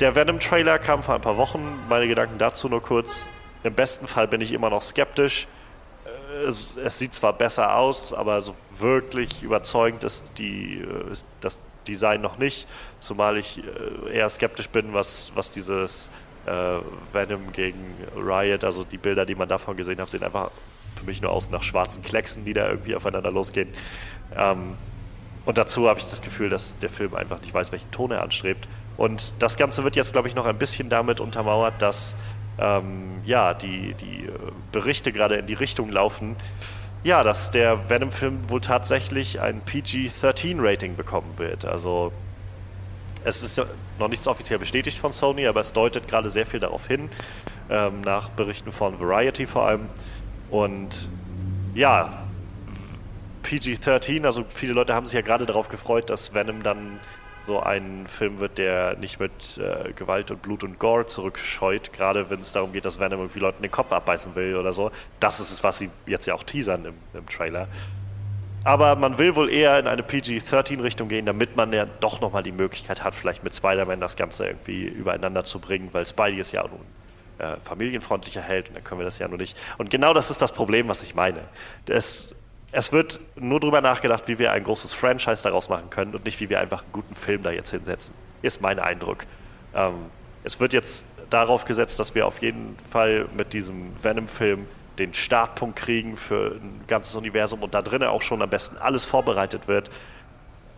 der Venom-Trailer kam vor ein paar Wochen. Meine Gedanken dazu nur kurz. Im besten Fall bin ich immer noch skeptisch. Es, es sieht zwar besser aus, aber so wirklich überzeugend ist, die, ist das Design noch nicht. Zumal ich äh, eher skeptisch bin, was, was dieses äh, Venom gegen Riot, also die Bilder, die man davon gesehen hat, sehen einfach für mich nur aus nach schwarzen Klecksen, die da irgendwie aufeinander losgehen. Ähm, und dazu habe ich das Gefühl, dass der Film einfach nicht weiß, welchen Ton er anstrebt. Und das Ganze wird jetzt, glaube ich, noch ein bisschen damit untermauert, dass ähm, ja, die, die äh, Berichte gerade in die Richtung laufen, ja, dass der Venom-Film wohl tatsächlich ein PG-13-Rating bekommen wird. Also es ist noch nichts offiziell bestätigt von Sony, aber es deutet gerade sehr viel darauf hin, ähm, nach Berichten von Variety vor allem. Und ja, PG-13, also viele Leute haben sich ja gerade darauf gefreut, dass Venom dann so ein Film wird, der nicht mit äh, Gewalt und Blut und Gore zurückscheut, gerade wenn es darum geht, dass Venom irgendwie Leuten den Kopf abbeißen will oder so. Das ist es, was sie jetzt ja auch teasern im, im Trailer. Aber man will wohl eher in eine PG-13-Richtung gehen, damit man ja doch nochmal die Möglichkeit hat, vielleicht mit Spider-Man das Ganze irgendwie übereinander zu bringen, weil Spidey ist ja nun äh, familienfreundlicher Held und dann können wir das ja nur nicht. Und genau das ist das Problem, was ich meine. Es es wird nur darüber nachgedacht, wie wir ein großes Franchise daraus machen können und nicht, wie wir einfach einen guten Film da jetzt hinsetzen. Ist mein Eindruck. Ähm, es wird jetzt darauf gesetzt, dass wir auf jeden Fall mit diesem Venom-Film den Startpunkt kriegen für ein ganzes Universum und da drinnen auch schon am besten alles vorbereitet wird.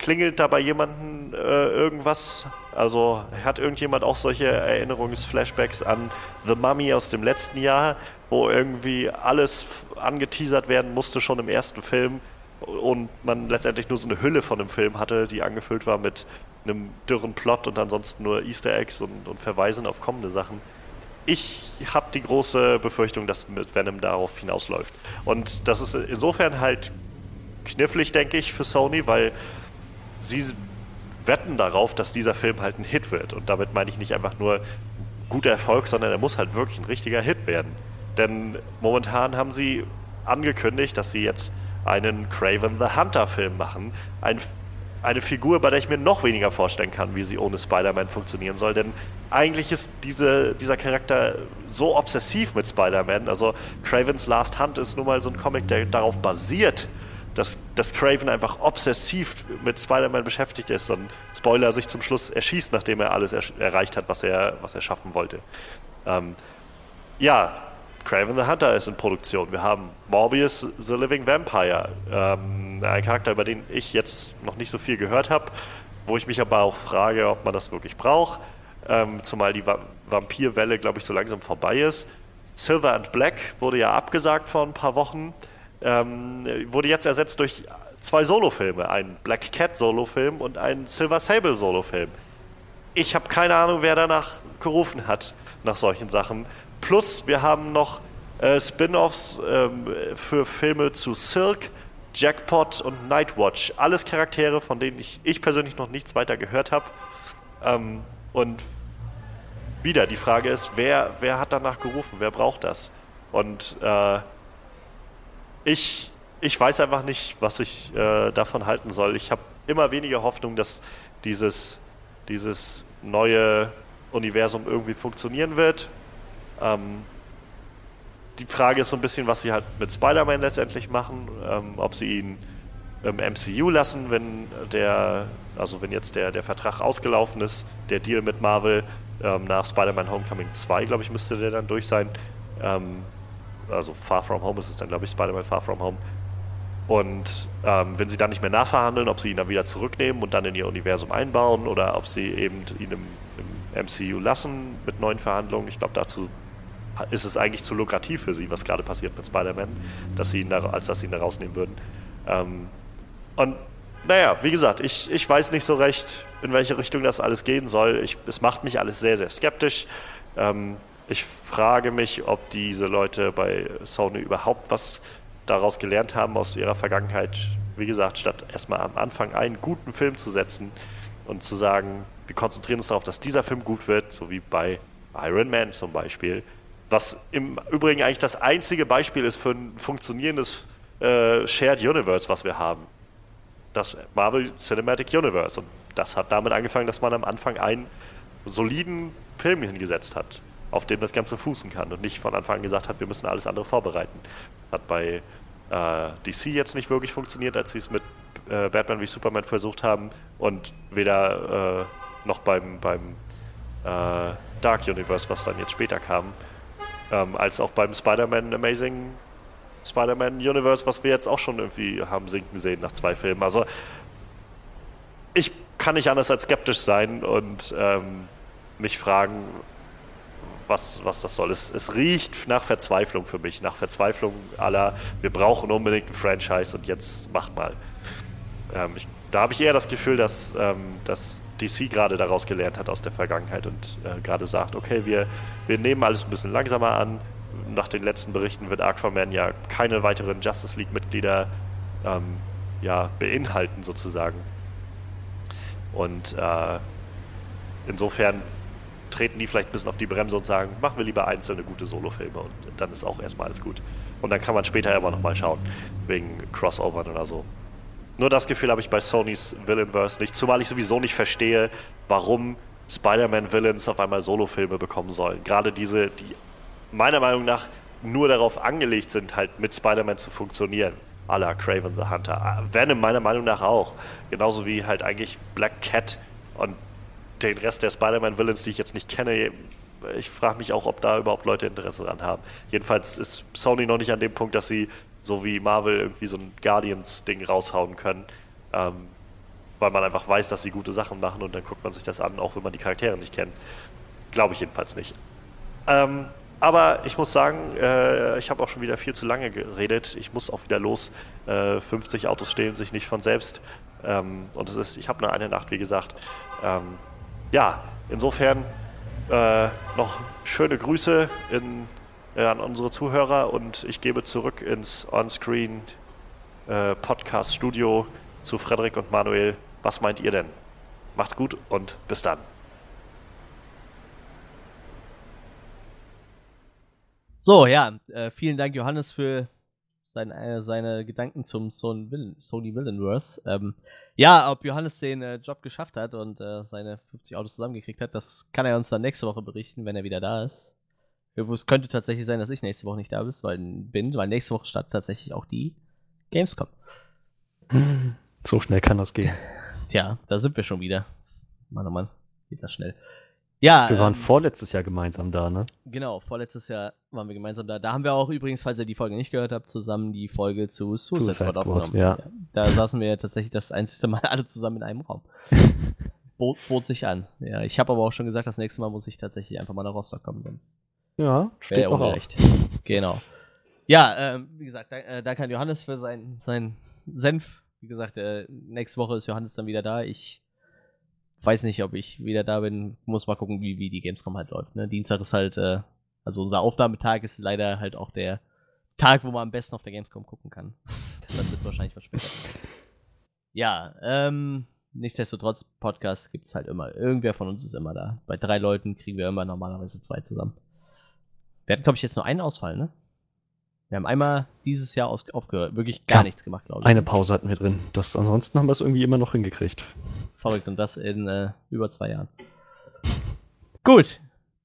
Klingelt da bei jemandem äh, irgendwas? Also hat irgendjemand auch solche Erinnerungsflashbacks an The Mummy aus dem letzten Jahr, wo irgendwie alles angeteasert werden musste schon im ersten Film und man letztendlich nur so eine Hülle von dem Film hatte, die angefüllt war mit einem dürren Plot und ansonsten nur Easter Eggs und, und Verweisen auf kommende Sachen. Ich habe die große Befürchtung, dass mit Venom darauf hinausläuft. Und das ist insofern halt knifflig, denke ich, für Sony, weil sie wetten darauf, dass dieser Film halt ein Hit wird. Und damit meine ich nicht einfach nur guter Erfolg, sondern er muss halt wirklich ein richtiger Hit werden. Denn momentan haben sie angekündigt, dass sie jetzt einen Craven the Hunter Film machen. Ein eine Figur, bei der ich mir noch weniger vorstellen kann, wie sie ohne Spider-Man funktionieren soll. Denn eigentlich ist diese, dieser Charakter so obsessiv mit Spider-Man. Also Cravens Last Hunt ist nun mal so ein Comic, der darauf basiert, dass, dass Craven einfach obsessiv mit Spider-Man beschäftigt ist und Spoiler sich zum Schluss erschießt, nachdem er alles er erreicht hat, was er, was er schaffen wollte. Ähm, ja, Craven the Hunter ist in Produktion. Wir haben Morbius the Living Vampire, ähm, ein Charakter, über den ich jetzt noch nicht so viel gehört habe, wo ich mich aber auch frage, ob man das wirklich braucht, ähm, zumal die Va Vampirwelle, glaube ich, so langsam vorbei ist. Silver and Black wurde ja abgesagt vor ein paar Wochen, ähm, wurde jetzt ersetzt durch zwei Solofilme, ein Black Cat Solofilm und ein Silver Sable Solofilm. Ich habe keine Ahnung, wer danach gerufen hat nach solchen Sachen. Plus, wir haben noch äh, Spin-offs ähm, für Filme zu Silk, Jackpot und Nightwatch. Alles Charaktere, von denen ich, ich persönlich noch nichts weiter gehört habe. Ähm, und wieder, die Frage ist, wer, wer hat danach gerufen? Wer braucht das? Und äh, ich, ich weiß einfach nicht, was ich äh, davon halten soll. Ich habe immer weniger Hoffnung, dass dieses, dieses neue Universum irgendwie funktionieren wird. Ähm, die Frage ist so ein bisschen, was sie halt mit Spider-Man letztendlich machen, ähm, ob sie ihn im MCU lassen, wenn der, also wenn jetzt der, der Vertrag ausgelaufen ist, der Deal mit Marvel ähm, nach Spider-Man Homecoming 2, glaube ich, müsste der dann durch sein. Ähm, also Far From Home ist es dann, glaube ich, Spider-Man Far From Home. Und ähm, wenn sie dann nicht mehr nachverhandeln, ob sie ihn dann wieder zurücknehmen und dann in ihr Universum einbauen oder ob sie eben ihn im, im MCU lassen mit neuen Verhandlungen. Ich glaube, dazu ist es eigentlich zu lukrativ für sie, was gerade passiert mit Spider-Man, da, als dass sie ihn da rausnehmen würden. Ähm, und naja, wie gesagt, ich, ich weiß nicht so recht, in welche Richtung das alles gehen soll. Ich, es macht mich alles sehr, sehr skeptisch. Ähm, ich frage mich, ob diese Leute bei Sony überhaupt was daraus gelernt haben aus ihrer Vergangenheit. Wie gesagt, statt erstmal am Anfang einen guten Film zu setzen und zu sagen, wir konzentrieren uns darauf, dass dieser Film gut wird, so wie bei Iron Man zum Beispiel, was im Übrigen eigentlich das einzige Beispiel ist für ein funktionierendes äh, Shared Universe, was wir haben. Das Marvel Cinematic Universe. Und das hat damit angefangen, dass man am Anfang einen soliden Film hingesetzt hat, auf dem das Ganze fußen kann und nicht von Anfang an gesagt hat, wir müssen alles andere vorbereiten. Hat bei äh, DC jetzt nicht wirklich funktioniert, als sie es mit äh, Batman wie Superman versucht haben und weder äh, noch beim, beim äh, Dark Universe, was dann jetzt später kam, ähm, als auch beim Spider-Man Amazing Spider-Man Universe, was wir jetzt auch schon irgendwie haben sinken sehen nach zwei Filmen. Also ich kann nicht anders als skeptisch sein und ähm, mich fragen, was, was das soll. Es, es riecht nach Verzweiflung für mich, nach Verzweiflung aller, wir brauchen unbedingt ein Franchise und jetzt macht mal. Ähm, ich, da habe ich eher das Gefühl, dass, ähm, dass DC gerade daraus gelernt hat aus der Vergangenheit und äh, gerade sagt, okay, wir, wir nehmen alles ein bisschen langsamer an. Nach den letzten Berichten wird Aquaman ja keine weiteren Justice League-Mitglieder ähm, ja, beinhalten sozusagen. Und äh, insofern treten die vielleicht ein bisschen auf die Bremse und sagen, machen wir lieber einzelne gute Solofilme und dann ist auch erstmal alles gut. Und dann kann man später aber nochmal schauen, wegen Crossovern oder so. Nur das Gefühl habe ich bei Sonys Villainverse nicht, zumal ich sowieso nicht verstehe, warum Spider-Man-Villains auf einmal Solofilme bekommen sollen. Gerade diese, die meiner Meinung nach nur darauf angelegt sind, halt mit Spider-Man zu funktionieren. A la Craven the Hunter. Ah, Venom meiner Meinung nach auch. Genauso wie halt eigentlich Black Cat und den Rest der Spider-Man-Villains, die ich jetzt nicht kenne. Ich frage mich auch, ob da überhaupt Leute Interesse dran haben. Jedenfalls ist Sony noch nicht an dem Punkt, dass sie so wie Marvel irgendwie so ein Guardians-Ding raushauen können. Ähm, weil man einfach weiß, dass sie gute Sachen machen und dann guckt man sich das an, auch wenn man die Charaktere nicht kennt. Glaube ich jedenfalls nicht. Ähm, aber ich muss sagen, äh, ich habe auch schon wieder viel zu lange geredet. Ich muss auch wieder los. Äh, 50 Autos stehen sich nicht von selbst. Ähm, und es ist, ich habe nur eine Nacht, wie gesagt. Ähm, ja, insofern äh, noch schöne Grüße in äh, an unsere Zuhörer und ich gebe zurück ins Onscreen äh, Podcast Studio zu Frederik und Manuel. Was meint ihr denn? Macht's gut und bis dann. So, ja, äh, vielen Dank, Johannes, für seine, äh, seine Gedanken zum Sony, Villain, Sony Villainverse. Ähm, ja, ob Johannes den äh, Job geschafft hat und äh, seine 50 Autos zusammengekriegt hat, das kann er uns dann nächste Woche berichten, wenn er wieder da ist. Es könnte tatsächlich sein, dass ich nächste Woche nicht da bin, weil, bin, weil nächste Woche startet tatsächlich auch die Gamescom. So schnell kann das gehen. Tja, da sind wir schon wieder. Mann, oh Mann, geht das schnell. Ja, wir waren ähm, vorletztes Jahr gemeinsam da, ne? Genau, vorletztes Jahr waren wir gemeinsam da. Da haben wir auch übrigens, falls ihr die Folge nicht gehört habt, zusammen die Folge zu Suicide, Squad aufgenommen. Ja. ja. Da saßen wir tatsächlich das einzige Mal alle zusammen in einem Raum. Bot, bot sich an. Ja, ich habe aber auch schon gesagt, das nächste Mal muss ich tatsächlich einfach mal nach Rostock kommen, sonst. Ja, steht auch recht. Genau. Ja, ähm, wie gesagt, danke äh, danke an Johannes für seinen sein Senf. Wie gesagt, äh, nächste Woche ist Johannes dann wieder da. Ich weiß nicht, ob ich wieder da bin. Muss mal gucken, wie, wie die Gamescom halt läuft. Ne? Dienstag ist halt, äh, also unser Aufnahmetag ist leider halt auch der Tag, wo man am besten auf der Gamescom gucken kann. Deshalb wird es wahrscheinlich was später. Ja, ähm, nichtsdestotrotz, Podcast gibt es halt immer. Irgendwer von uns ist immer da. Bei drei Leuten kriegen wir immer normalerweise zwei zusammen. Wir hatten, glaube ich, jetzt nur einen Ausfall, ne? Wir haben einmal dieses Jahr aufgehört, wirklich gar ja, nichts gemacht, glaube ich. Eine Pause hatten wir drin. Das, ansonsten haben wir es irgendwie immer noch hingekriegt. Verrückt, und das in äh, über zwei Jahren. Gut,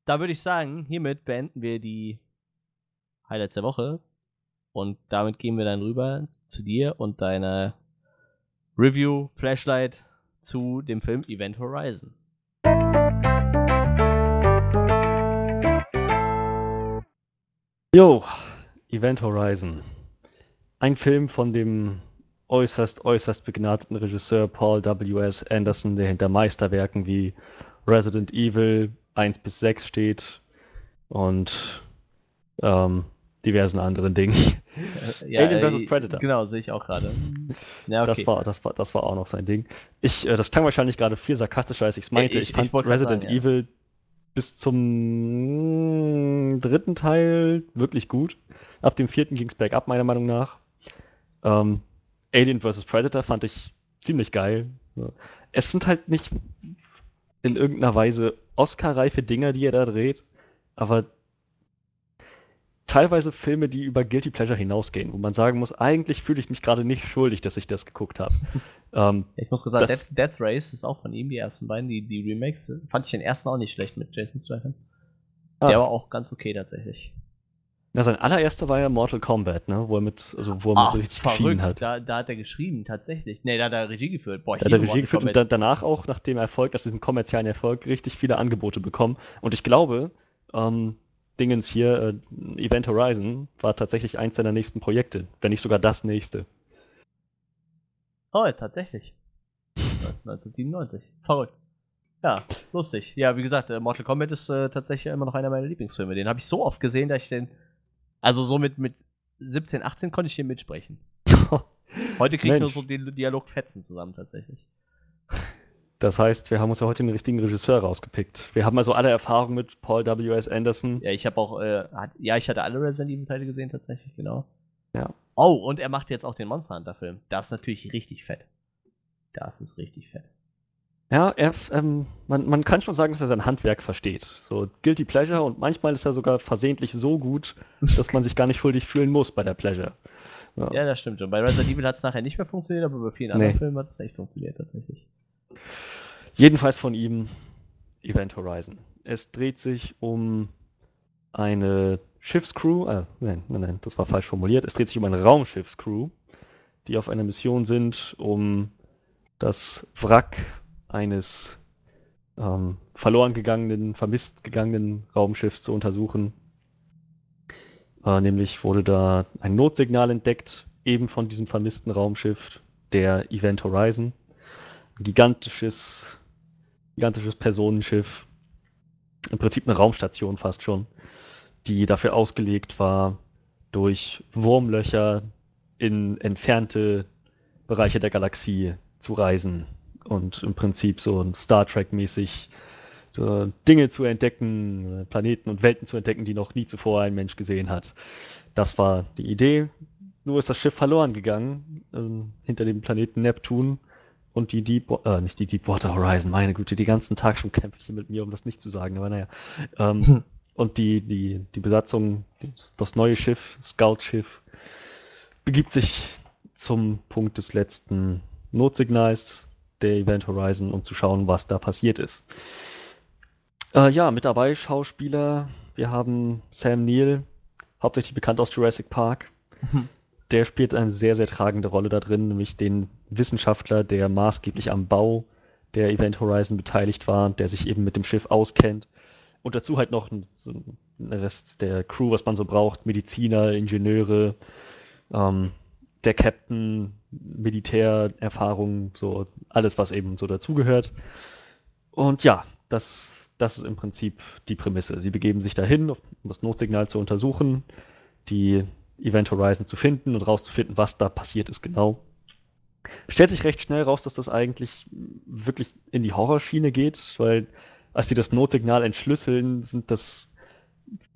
da würde ich sagen, hiermit beenden wir die Highlights der Woche. Und damit gehen wir dann rüber zu dir und deiner Review Flashlight zu dem Film Event Horizon. Jo, Event Horizon. Ein Film von dem äußerst, äußerst begnadeten Regisseur Paul W.S. Anderson, der hinter Meisterwerken wie Resident Evil 1 bis 6 steht und ähm, diversen anderen Dingen. Ja, Alien vs. Predator. Genau, sehe ich auch gerade. Ja, okay. das, war, das, war, das war auch noch sein Ding. Ich, äh, das klang wahrscheinlich gerade viel sarkastischer, als ich es meinte. Ich, ich, fand ich Resident sagen, Evil ja. bis zum dritten Teil wirklich gut. Ab dem vierten ging es bergab, meiner Meinung nach. Ähm, Alien vs. Predator fand ich ziemlich geil. Es sind halt nicht in irgendeiner Weise Oscar-reife Dinger, die er da dreht, aber teilweise Filme, die über Guilty Pleasure hinausgehen, wo man sagen muss, eigentlich fühle ich mich gerade nicht schuldig, dass ich das geguckt habe. ähm, ich muss gesagt, Death, Death, Race ist auch von ihm, die ersten beiden, die, die Remakes. Fand ich den ersten auch nicht schlecht mit Jason Statham. Der war auch ganz okay tatsächlich. Ja, sein allererster war ja Mortal Kombat, ne? Wo er mit, also wo er Ach, mit richtig verrückt. geschrieben hat. Da, da hat er geschrieben, tatsächlich. Ne, da hat er Regie geführt. Boah, da hat er Regie geführt Kombat. und da, danach auch, nach dem Erfolg, nach diesem kommerziellen Erfolg, richtig viele Angebote bekommen. Und ich glaube, ähm, Dingens hier, äh, Event Horizon, war tatsächlich eins seiner nächsten Projekte, wenn nicht sogar das nächste. Oh, tatsächlich. 1997. Verrückt. Ja, lustig. Ja, wie gesagt, äh, Mortal Kombat ist äh, tatsächlich immer noch einer meiner Lieblingsfilme. Den habe ich so oft gesehen, dass ich den also so mit, mit 17, 18 konnte ich hier mitsprechen. Heute kriege ich nur so den Dialogfetzen zusammen tatsächlich. Das heißt, wir haben uns ja heute den richtigen Regisseur rausgepickt. Wir haben also alle Erfahrungen mit Paul W.S. Anderson. Ja, ich habe auch, äh, hat, ja, ich hatte alle Resident Evil Teile gesehen tatsächlich, genau. Ja. Oh, und er macht jetzt auch den Monster Hunter Film. Das ist natürlich richtig fett. Das ist richtig fett. Ja, er, ähm, man, man kann schon sagen, dass er sein Handwerk versteht. So Guilty Pleasure und manchmal ist er sogar versehentlich so gut, dass man sich gar nicht schuldig fühlen muss bei der Pleasure. Ja, ja das stimmt schon. Bei Resident Evil hat es nachher nicht mehr funktioniert, aber bei vielen anderen nee. Filmen hat es echt funktioniert tatsächlich. Jedenfalls von ihm Event Horizon. Es dreht sich um eine Schiffscrew, äh, nein, nein, nein, das war falsch formuliert. Es dreht sich um eine Raumschiffscrew, die auf einer Mission sind, um das Wrack eines ähm, verloren gegangenen, vermisst gegangenen Raumschiffs zu untersuchen. Äh, nämlich wurde da ein Notsignal entdeckt, eben von diesem vermissten Raumschiff, der Event Horizon. Ein gigantisches, gigantisches Personenschiff, im Prinzip eine Raumstation fast schon, die dafür ausgelegt war, durch Wurmlöcher in entfernte Bereiche der Galaxie zu reisen und im Prinzip so ein Star Trek-mäßig so Dinge zu entdecken, Planeten und Welten zu entdecken, die noch nie zuvor ein Mensch gesehen hat. Das war die Idee. Nur ist das Schiff verloren gegangen äh, hinter dem Planeten Neptun und die Deep, äh, nicht die Deepwater Horizon, meine Güte, die ganzen Tag schon kämpfe ich hier mit mir, um das nicht zu sagen, aber naja. Ähm, hm. Und die, die, die Besatzung, das neue Schiff, Scout-Schiff, begibt sich zum Punkt des letzten Notsignals der Event Horizon, um zu schauen, was da passiert ist. Äh, ja, mit dabei Schauspieler. Wir haben Sam Neill, hauptsächlich bekannt aus Jurassic Park. Mhm. Der spielt eine sehr, sehr tragende Rolle da drin, nämlich den Wissenschaftler, der maßgeblich am Bau der Event Horizon beteiligt war, der sich eben mit dem Schiff auskennt. Und dazu halt noch ein, so ein Rest der Crew, was man so braucht, Mediziner, Ingenieure, ähm, der Captain, Militärerfahrung, so alles, was eben so dazugehört. Und ja, das, das ist im Prinzip die Prämisse. Sie begeben sich dahin, um das Notsignal zu untersuchen, die Event Horizon zu finden und rauszufinden, was da passiert ist genau. Stellt sich recht schnell raus, dass das eigentlich wirklich in die Horrorschiene geht, weil als sie das Notsignal entschlüsseln, sind das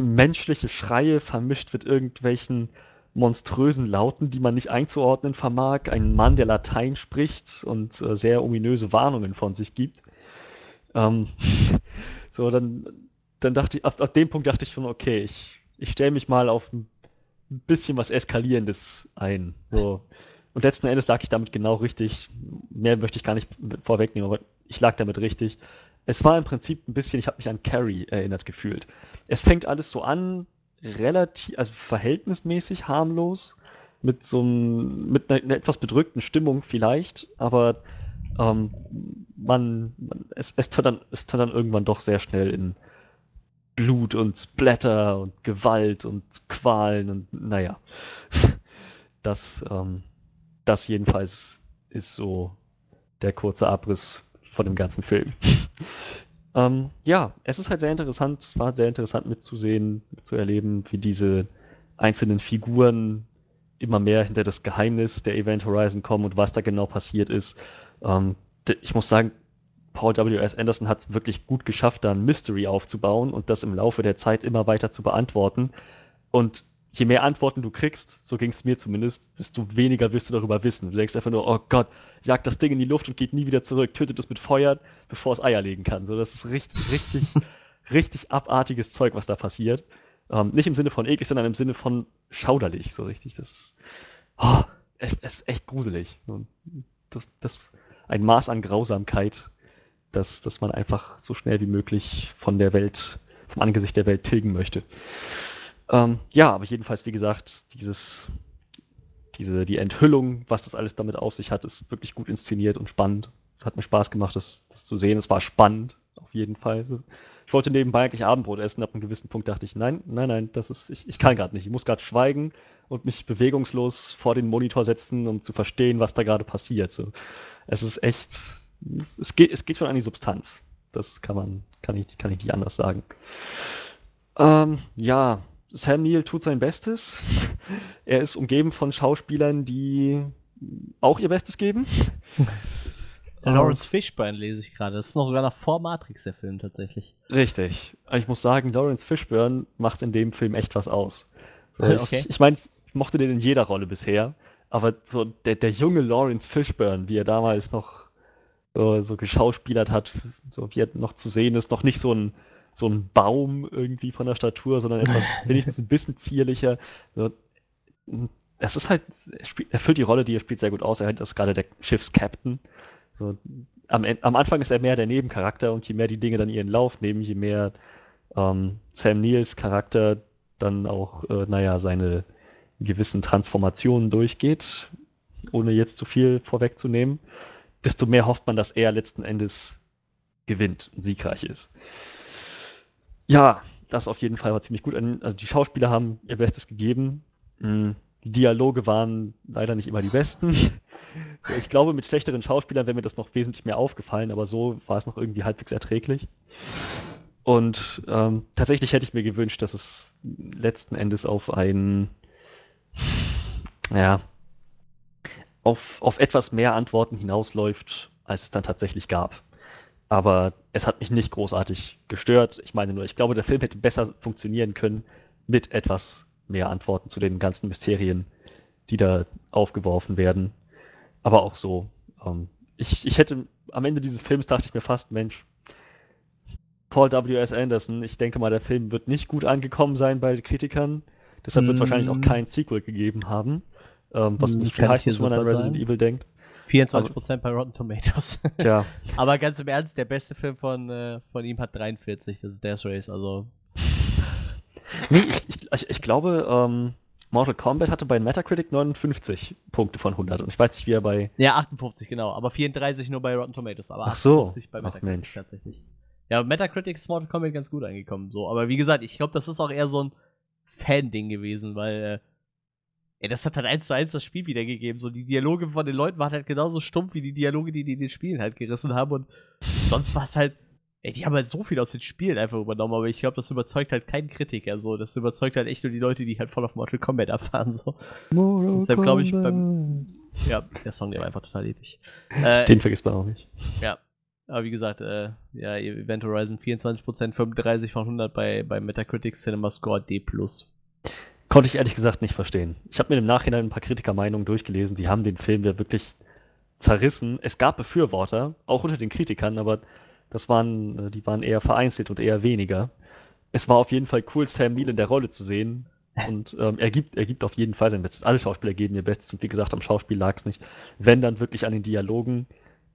menschliche Schreie vermischt mit irgendwelchen monströsen Lauten, die man nicht einzuordnen vermag. Ein Mann, der Latein spricht und äh, sehr ominöse Warnungen von sich gibt. Ähm, so, dann, dann dachte ich, auf, auf dem Punkt dachte ich schon, okay, ich, ich stelle mich mal auf ein bisschen was Eskalierendes ein. So. Und letzten Endes lag ich damit genau richtig. Mehr möchte ich gar nicht vorwegnehmen, aber ich lag damit richtig. Es war im Prinzip ein bisschen, ich habe mich an Carrie erinnert gefühlt. Es fängt alles so an, relativ, also verhältnismäßig harmlos, mit so einem, mit einer, einer etwas bedrückten Stimmung vielleicht, aber ähm, man, man, es, es, turnt dann, es turnt dann irgendwann doch sehr schnell in Blut und Splatter und Gewalt und Qualen und naja. Das, ähm, das jedenfalls ist so der kurze Abriss von dem ganzen Film. ähm, ja, es ist halt sehr interessant, war sehr interessant mitzusehen, zu erleben, wie diese einzelnen Figuren immer mehr hinter das Geheimnis der Event Horizon kommen und was da genau passiert ist. Ähm, ich muss sagen, Paul W.S. Anderson hat es wirklich gut geschafft, da ein Mystery aufzubauen und das im Laufe der Zeit immer weiter zu beantworten. Und je mehr Antworten du kriegst, so ging es mir zumindest, desto weniger wirst du darüber wissen. Du denkst einfach nur, oh Gott, jagt das Ding in die Luft und geht nie wieder zurück, tötet es mit Feuer, bevor es Eier legen kann. So, das ist richtig, richtig, richtig abartiges Zeug, was da passiert. Ähm, nicht im Sinne von eklig, sondern im Sinne von schauderlich, so richtig. Das ist, oh, es, ist echt gruselig. Das, das, ein Maß an Grausamkeit, dass, dass man einfach so schnell wie möglich von der Welt, vom Angesicht der Welt tilgen möchte. Ähm, ja, aber jedenfalls, wie gesagt, dieses, diese, die Enthüllung, was das alles damit auf sich hat, ist wirklich gut inszeniert und spannend. Es hat mir Spaß gemacht, das, das zu sehen. Es war spannend, auf jeden Fall. Ich wollte nebenbei eigentlich Abendbrot essen, ab einem gewissen Punkt dachte ich, nein, nein, nein, das ist, ich, ich kann gerade nicht. Ich muss gerade schweigen und mich bewegungslos vor den Monitor setzen, um zu verstehen, was da gerade passiert. So, es ist echt, es, es, geht, es geht schon an die Substanz. Das kann man, kann ich, kann ich nicht anders sagen. Ähm, ja, Sam Neill tut sein Bestes. er ist umgeben von Schauspielern, die auch ihr Bestes geben. Lawrence Fishburne lese ich gerade. Das ist noch sogar noch vor Matrix der Film tatsächlich. Richtig. Ich muss sagen, Lawrence Fishburne macht in dem Film echt was aus. So, okay. Ich, ich meine, ich mochte den in jeder Rolle bisher, aber so der, der junge Lawrence Fishburne, wie er damals noch so, so geschauspielert hat, so wie er noch zu sehen ist, noch nicht so ein so ein Baum irgendwie von der Statur, sondern etwas wenigstens ein bisschen zierlicher. Es ist halt, er, füllt die Rolle, die er spielt, sehr gut aus. Er ist gerade der Schiffskapitän. So, am, am, Anfang ist er mehr der Nebencharakter und je mehr die Dinge dann ihren Lauf nehmen, je mehr ähm, Sam Neils Charakter dann auch, äh, naja, seine gewissen Transformationen durchgeht, ohne jetzt zu viel vorwegzunehmen, desto mehr hofft man, dass er letzten Endes gewinnt und siegreich ist. Ja, das auf jeden Fall war ziemlich gut. Also die Schauspieler haben ihr Bestes gegeben. Hm, die Dialoge waren leider nicht immer die besten. Ich glaube, mit schlechteren Schauspielern wäre mir das noch wesentlich mehr aufgefallen, aber so war es noch irgendwie halbwegs erträglich. Und ähm, tatsächlich hätte ich mir gewünscht, dass es letzten Endes auf ein, ja, auf, auf etwas mehr Antworten hinausläuft, als es dann tatsächlich gab. Aber es hat mich nicht großartig gestört. Ich meine nur, ich glaube, der Film hätte besser funktionieren können mit etwas mehr Antworten zu den ganzen Mysterien, die da aufgeworfen werden. Aber auch so. Ähm, ich, ich hätte am Ende dieses Films dachte ich mir fast, Mensch, Paul W.S. Anderson, ich denke mal, der Film wird nicht gut angekommen sein bei Kritikern. Deshalb wird es mm. wahrscheinlich auch kein Sequel gegeben haben. Ähm, was Hm, nicht viel heißt, wenn man an Resident sagen. Evil denkt. 24% bei Rotten Tomatoes. Tja, Aber ganz im Ernst, der beste Film von, äh, von ihm hat 43, das ist Death Race, also. nee, ich, ich, ich, glaube, ähm, Mortal Kombat hatte bei Metacritic 59 Punkte von 100 und ich weiß nicht, wie er bei Ja, 58, genau. Aber 34 nur bei Rotten Tomatoes, aber Ach so. 58 bei Ach, Metacritic Mensch. tatsächlich. Ja, Metacritic ist Mortal Kombat ganz gut angekommen, so. Aber wie gesagt, ich glaube, das ist auch eher so ein Fan-Ding gewesen, weil, äh, ey, das hat halt eins zu eins das Spiel wiedergegeben. So, die Dialoge von den Leuten waren halt genauso stumpf wie die Dialoge, die die in den Spielen halt gerissen haben. Und sonst war es halt, ey, die haben halt so viel aus den Spielen einfach übernommen, aber ich glaube, das überzeugt halt keinen Kritiker, so. Das überzeugt halt echt nur die Leute, die halt voll auf Mortal Kombat abfahren, so. Deshalb glaub ich, Ja, der Song, der war einfach total episch. Äh, Den vergisst man auch nicht. ja. Aber wie gesagt, äh, ja, Event Horizon 24%, 35 von 100 bei, bei Metacritic Cinema Score D+. Konnte ich ehrlich gesagt nicht verstehen. Ich habe mir im Nachhinein ein paar Kritikermeinungen durchgelesen. Die haben den Film ja wirklich zerrissen. Es gab Befürworter, auch unter den Kritikern, aber das waren, äh, die waren eher vereinzelt und eher weniger. Es war auf jeden Fall cool, Sam Neill in der Rolle zu sehen. Und ähm, er, gibt, er gibt auf jeden Fall sein Bestes. Alle Schauspieler geben ihr Bestes. Und wie gesagt, am Schauspiel lag es nicht. Wenn dann wirklich an den Dialogen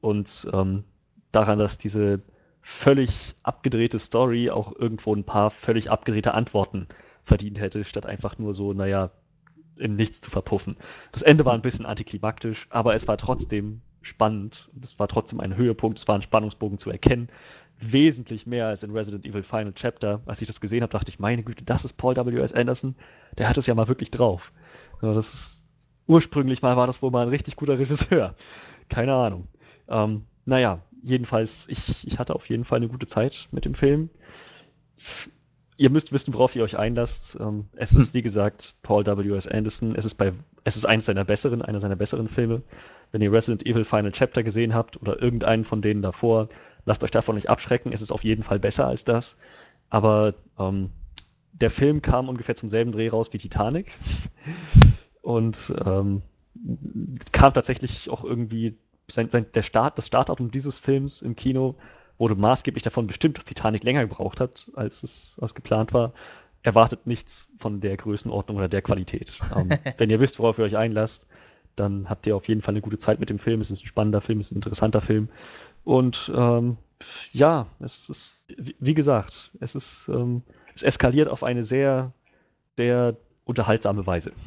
und ähm, daran, dass diese völlig abgedrehte Story auch irgendwo ein paar völlig abgedrehte Antworten verdient hätte, statt einfach nur so, naja, im Nichts zu verpuffen. Das Ende war ein bisschen antiklimaktisch, aber es war trotzdem spannend. Es war trotzdem ein Höhepunkt, es war ein Spannungsbogen zu erkennen. Wesentlich mehr als in Resident Evil Final Chapter. Als ich das gesehen habe, dachte ich, meine Güte, das ist Paul W.S. Anderson. Der hat es ja mal wirklich drauf. Das ist, ursprünglich mal war das wohl mal ein richtig guter Regisseur. Keine Ahnung. Ähm, naja, jedenfalls, ich, ich hatte auf jeden Fall eine gute Zeit mit dem Film. Ihr müsst wissen, worauf ihr euch einlasst. Ähm, es ist, wie gesagt, Paul W.S. Anderson. Es ist, bei, es ist eines seiner besseren, einer seiner besseren Filme. Wenn ihr Resident Evil Final Chapter gesehen habt oder irgendeinen von denen davor, lasst euch davon nicht abschrecken. Es ist auf jeden Fall besser als das. Aber ähm, der Film kam ungefähr zum selben Dreh raus wie Titanic. Und ähm, kam tatsächlich auch irgendwie sein, sein, der Start, das Startdatum dieses Films im Kino wurde maßgeblich davon bestimmt, dass Titanic länger gebraucht hat, als es als geplant war. Erwartet nichts von der Größenordnung oder der Qualität. Ähm, wenn ihr wisst, worauf ihr euch einlasst, dann habt ihr auf jeden Fall eine gute Zeit mit dem Film. Es ist ein spannender Film, es ist ein interessanter Film. Und ähm, ja, es ist, wie, gesagt, es ist, ähm, es eskaliert auf eine sehr, sehr unterhaltsame Weise.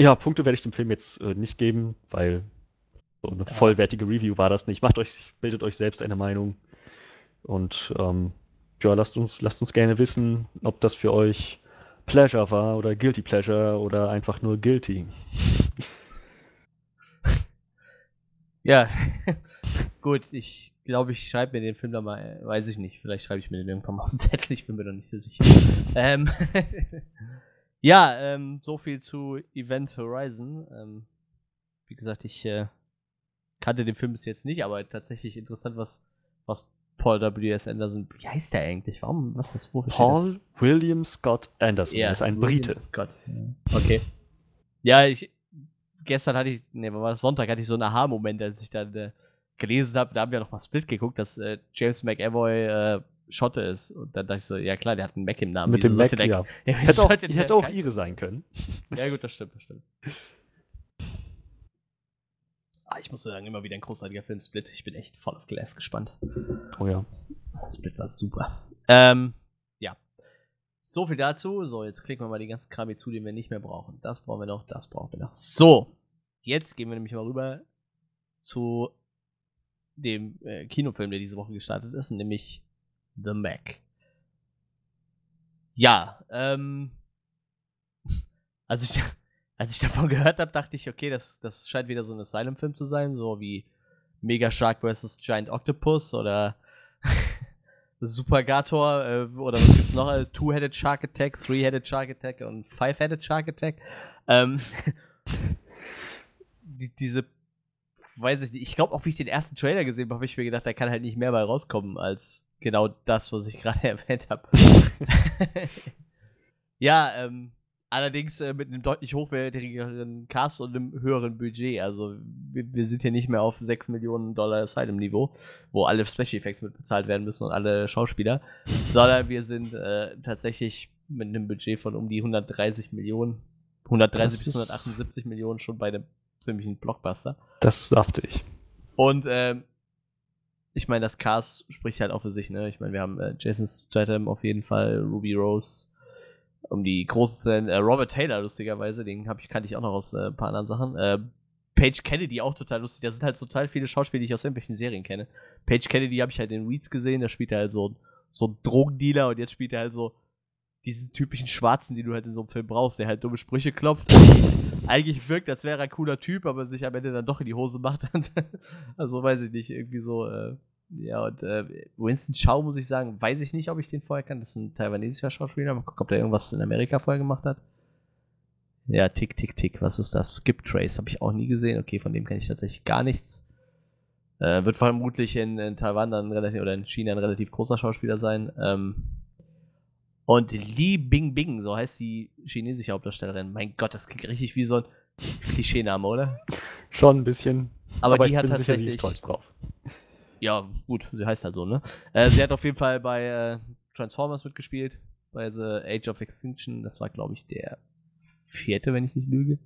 Ja, Punkte werde ich dem Film jetzt äh, nicht geben, weil so eine vollwertige Review war das nicht. Macht euch, bildet euch selbst eine Meinung. Und ähm, ja, lasst uns, lasst uns gerne wissen, ob das für euch Pleasure war oder Guilty Pleasure oder einfach nur Guilty. Ja, gut, ich glaube, ich schreibe mir den Film da mal, weiß ich nicht, vielleicht schreibe ich mir den irgendwann mal auf den Zettel, ich bin mir noch nicht so sicher. ähm, ja, ähm, so viel zu Event Horizon. Ähm, wie gesagt, ich äh, kannte den Film bis jetzt nicht, aber tatsächlich interessant, was, was Paul W.S. Anderson, wie heißt der eigentlich? Warum, was ist, das? Paul William Scott Anderson Ja, ist ein William Brite. Scott. Ja. Okay. Ja, ich gestern hatte ich, ne, wann war das Sonntag, hatte ich so einen Aha-Moment, als ich dann äh, gelesen habe, da haben wir noch mal Split geguckt, dass äh, James McAvoy äh, Schotte ist. Und dann dachte ich so, ja klar, der hat einen Mac im Namen. Mit dem Mac, der- ja. Wieso Hätte auch, der hätte auch ihre sein können. Ja gut, das stimmt, das stimmt. Ah, ich muss sagen, immer wieder ein großartiger Film, Split. Ich bin echt voll auf Glass gespannt. Oh ja. Split war super. Ähm, ja. So viel dazu. So, jetzt klicken wir mal die ganzen Kram hier zu, den wir nicht mehr brauchen. Das brauchen wir noch, das brauchen wir noch. So, jetzt gehen wir nämlich mal rüber zu dem äh, Kinofilm, der diese Woche gestartet ist, nämlich The Mac. Ja, ähm, also ich, als ich davon gehört habe, dachte ich, okay, das, das scheint wieder so ein Asylum-Film zu sein, so wie Mega Shark vs. Giant Octopus oder Supergator äh, oder was gibt's noch? alles? Two-Headed Shark Attack, Three-Headed Shark Attack und Five-Headed Shark Attack. Ähm, die, diese, weiß ich nicht, ich glaube auch, wie ich den ersten Trailer gesehen habe, habe ich mir gedacht, da kann halt nicht mehr bei rauskommen als genau das, was ich gerade erwähnt habe. ja, ähm, allerdings äh, mit einem deutlich hochwertigeren Cast und einem höheren Budget. Also wir, wir sind hier nicht mehr auf 6 Millionen Dollar Asylum-Niveau, wo alle Special Effects mit bezahlt werden müssen und alle Schauspieler, sondern wir sind äh, tatsächlich mit einem Budget von um die 130 Millionen 173 bis Das ist- 178 Millionen schon bei einem ziemlichen Blockbuster. Das ist saftig. Und ähm, ich meine, das Cast spricht halt auch für sich, ne? Ich meine, wir haben äh, Jason Statham auf jeden Fall, Ruby Rose, um die großen zu äh, Robert Taylor, lustigerweise, den hab ich, kannte ich auch noch aus äh, ein paar anderen Sachen. Äh, Paige Kennedy, auch total lustig. Da sind halt total viele Schauspieler, die ich aus irgendwelchen Serien kenne. Paige Kennedy habe ich halt in Weeds gesehen, da spielt er halt so, so ein Drogendealer und jetzt spielt er halt so diesen typischen Schwarzen, die du halt in so einem Film brauchst, der halt dumme Sprüche klopft. Eigentlich wirkt, als wäre er ein cooler Typ, aber sich am Ende dann doch in die Hose macht. also weiß ich nicht, irgendwie so, äh, ja, und äh, Winston Chow, muss ich sagen, weiß ich nicht, ob ich den vorher kann. Das ist ein taiwanesischer Schauspieler. Mal gucken, ob der irgendwas in Amerika vorher gemacht hat. Ja, Tick, Tick, Tick. Was ist das? Skip Trace habe ich auch nie gesehen. Okay, von dem kenne ich tatsächlich gar nichts. Äh, wird vermutlich in, in Taiwan dann relativ, oder in China ein relativ großer Schauspieler sein. Ähm, und Li Bingbing, so heißt die chinesische Hauptdarstellerin. Mein Gott, das klingt richtig wie so ein Klischeename, oder? Schon ein bisschen. Aber, die ich hat bin sicher, sie tatsächlich. ist stolz drauf. Ja, gut, sie heißt halt so, ne? Äh, sie hat auf jeden Fall bei äh, Transformers mitgespielt, bei The Age of Extinction. Das war, glaube ich, der vierte, wenn ich nicht lüge.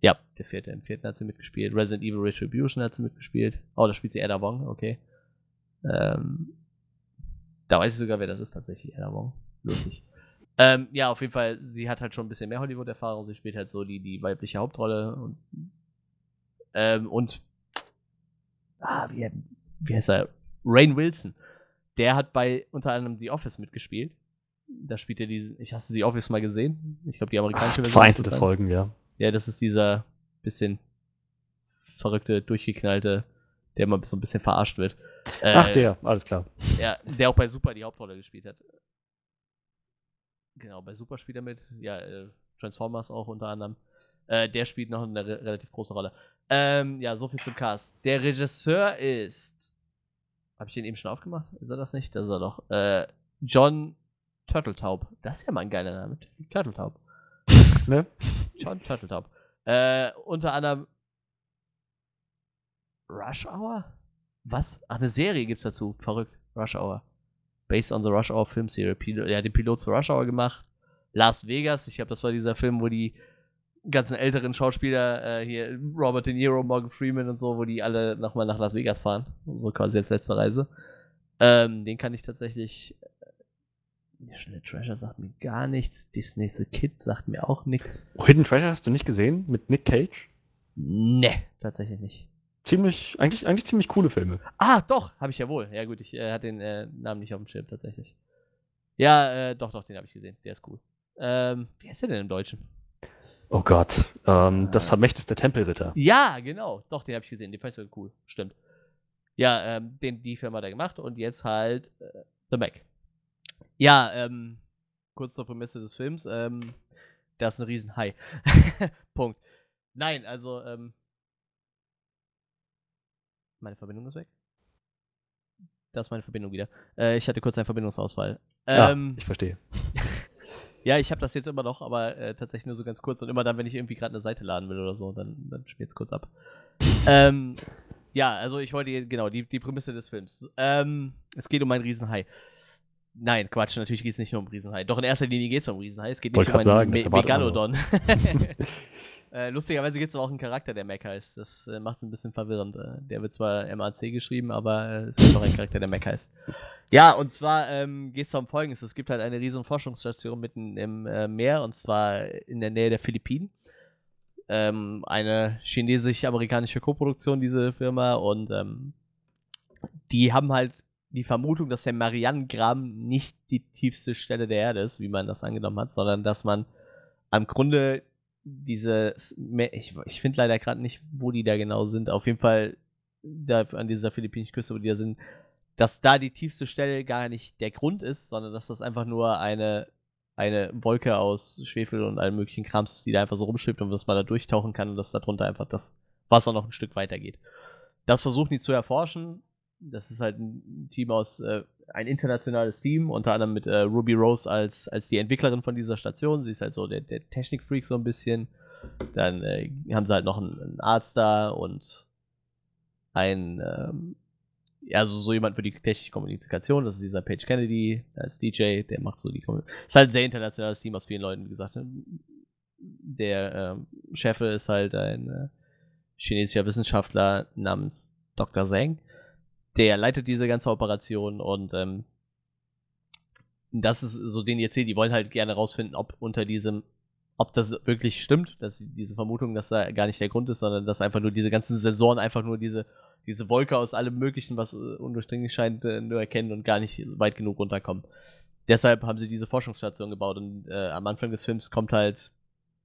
Ja, der vierte. Im vierten hat sie mitgespielt. Resident Evil Retribution hat sie mitgespielt. Oh, da spielt sie Ada Wong, okay. Ähm, da weiß ich sogar, wer das ist tatsächlich, Ada Wong. Lustig. Ähm, ja, auf jeden Fall, sie hat halt schon ein bisschen mehr Hollywood-Erfahrung. Sie spielt halt so die, die weibliche Hauptrolle und, ähm, und ah, wie, wie heißt er? Rain Wilson. Der hat bei unter anderem The Office mitgespielt. Da spielt er diesen, ich hast du The Office mal gesehen? Ich glaube, die amerikanische Version. Vereinzelte. Folgen, ja. Ja, das ist dieser bisschen verrückte, durchgeknallte, der immer so ein bisschen verarscht wird. Äh, Ach, der, alles klar. Ja, der auch bei Super die Hauptrolle gespielt hat. Genau, bei Super spielt er mit. Ja, äh, Transformers auch unter anderem. Äh, der spielt noch eine re relativ große Rolle. Ähm, ja, so viel zum Cast. Der Regisseur ist. Habe ich den eben schon aufgemacht? Ist er das nicht? Das ist er doch. Äh, John Turtletaub. Das ist ja mal ein geiler Name. Turtletaub. Ne? John Turtletaub. Äh, unter anderem Rush Hour? Was? Ach, eine Serie gibt's dazu. Verrückt. Rush Hour. Based on the Rush Hour Film Series. Pil er hat den Pilot zu Rush Hour gemacht. Las Vegas. Ich glaube, das war dieser Film, wo die ganzen älteren Schauspieler, äh, hier Robert De Niro, Morgan Freeman und so, wo die alle nochmal nach Las Vegas fahren. So quasi als letzte Reise. Ähm, den kann ich tatsächlich. Äh, National Treasure sagt mir gar nichts. Disney The Kid sagt mir auch nichts. Hidden Treasure hast du nicht gesehen? Mit Nick Cage? Ne, tatsächlich nicht. Ziemlich, eigentlich, eigentlich ziemlich coole Filme. Ah, doch, habe ich ja wohl. Ja gut, ich äh, hatte den äh, Namen nicht auf dem Schirm tatsächlich. Ja, äh, doch, doch, den habe ich gesehen. Der ist cool. Ähm, wie heißt der denn im Deutschen? Oh Gott. Ähm, das Ah. Vermächtnis der Tempelritter. Ja, genau. Doch, den habe ich gesehen. Den fand ich sogar cool. Stimmt. Ja, ähm, den, die Firma hat er gemacht und jetzt halt äh, The Mac. Ja, ähm, kurz zur Prämisse des Films. Ähm, da ist ein Riesenhai. Punkt. Nein, also, ähm, meine Verbindung ist weg. Da ist meine Verbindung wieder. Äh, ich hatte kurz einen Verbindungsausfall. Ähm, ja, ich verstehe. ja, ich habe das jetzt immer noch, aber äh, tatsächlich nur so ganz kurz und immer dann, wenn ich irgendwie gerade eine Seite laden will oder so, dann, dann spielt es kurz ab. ähm, ja, also ich wollte genau die, die Prämisse des Films. Ähm, es geht um einen Riesenhai. Nein, Quatsch, natürlich geht es nicht nur um Riesenhai. Doch in erster Linie geht es um Riesenhai. Es geht nicht Wollte um einen sagen, Me Megalodon. äh, lustigerweise gibt es auch einen Charakter, der Mac heißt. Das äh, macht es ein bisschen verwirrend. Äh, der wird zwar MAC geschrieben, aber äh, es gibt auch einen Charakter, der Mac heißt. Ja, und zwar ähm, geht es um Folgendes. Es gibt halt eine riesen Forschungsstation mitten im äh, Meer, und zwar in der Nähe der Philippinen. Ähm, eine chinesisch-amerikanische Koproduktion, diese Firma, und ähm, die haben halt die Vermutung, dass der Marianengraben nicht die tiefste Stelle der Erde ist, wie man das angenommen hat, sondern dass man am Grunde diese, ich, ich finde leider gerade nicht, wo die da genau sind, auf jeden Fall da an dieser philippinischen Küste, wo die da sind, dass da die tiefste Stelle gar nicht der Grund ist, sondern dass das einfach nur eine, eine Wolke aus Schwefel und allem möglichen Krams ist, die da einfach so rumschwebt und dass man da durchtauchen kann und dass darunter einfach das Wasser noch ein Stück weiter geht. Das versuchen die zu erforschen. Das ist halt ein Team aus, äh, ein internationales Team, unter anderem mit äh, Ruby Rose als, als die Entwicklerin von dieser Station. Sie ist halt so der, der Technikfreak so ein bisschen. Dann äh, haben sie halt noch einen, einen Arzt da und ein, ähm, also so jemand für die technische Kommunikation, das ist dieser Page Kennedy, ist DJ, der macht so die Kommunikation. Ist halt ein sehr internationales Team aus vielen Leuten, wie gesagt. ne? der äh, Chef ist halt ein äh, chinesischer Wissenschaftler namens Dr. Zhang. Der leitet diese ganze Operation und ähm, das ist so den erzählt, die wollen halt gerne rausfinden, ob unter diesem, ob das wirklich stimmt, dass diese Vermutung, dass da gar nicht der Grund ist, sondern dass einfach nur diese ganzen Sensoren einfach nur diese, diese Wolke aus allem Möglichen, was äh, undurchdringlich scheint, äh, nur erkennen und gar nicht weit genug runterkommen. Deshalb haben sie diese Forschungsstation gebaut und äh, am Anfang des Films kommt halt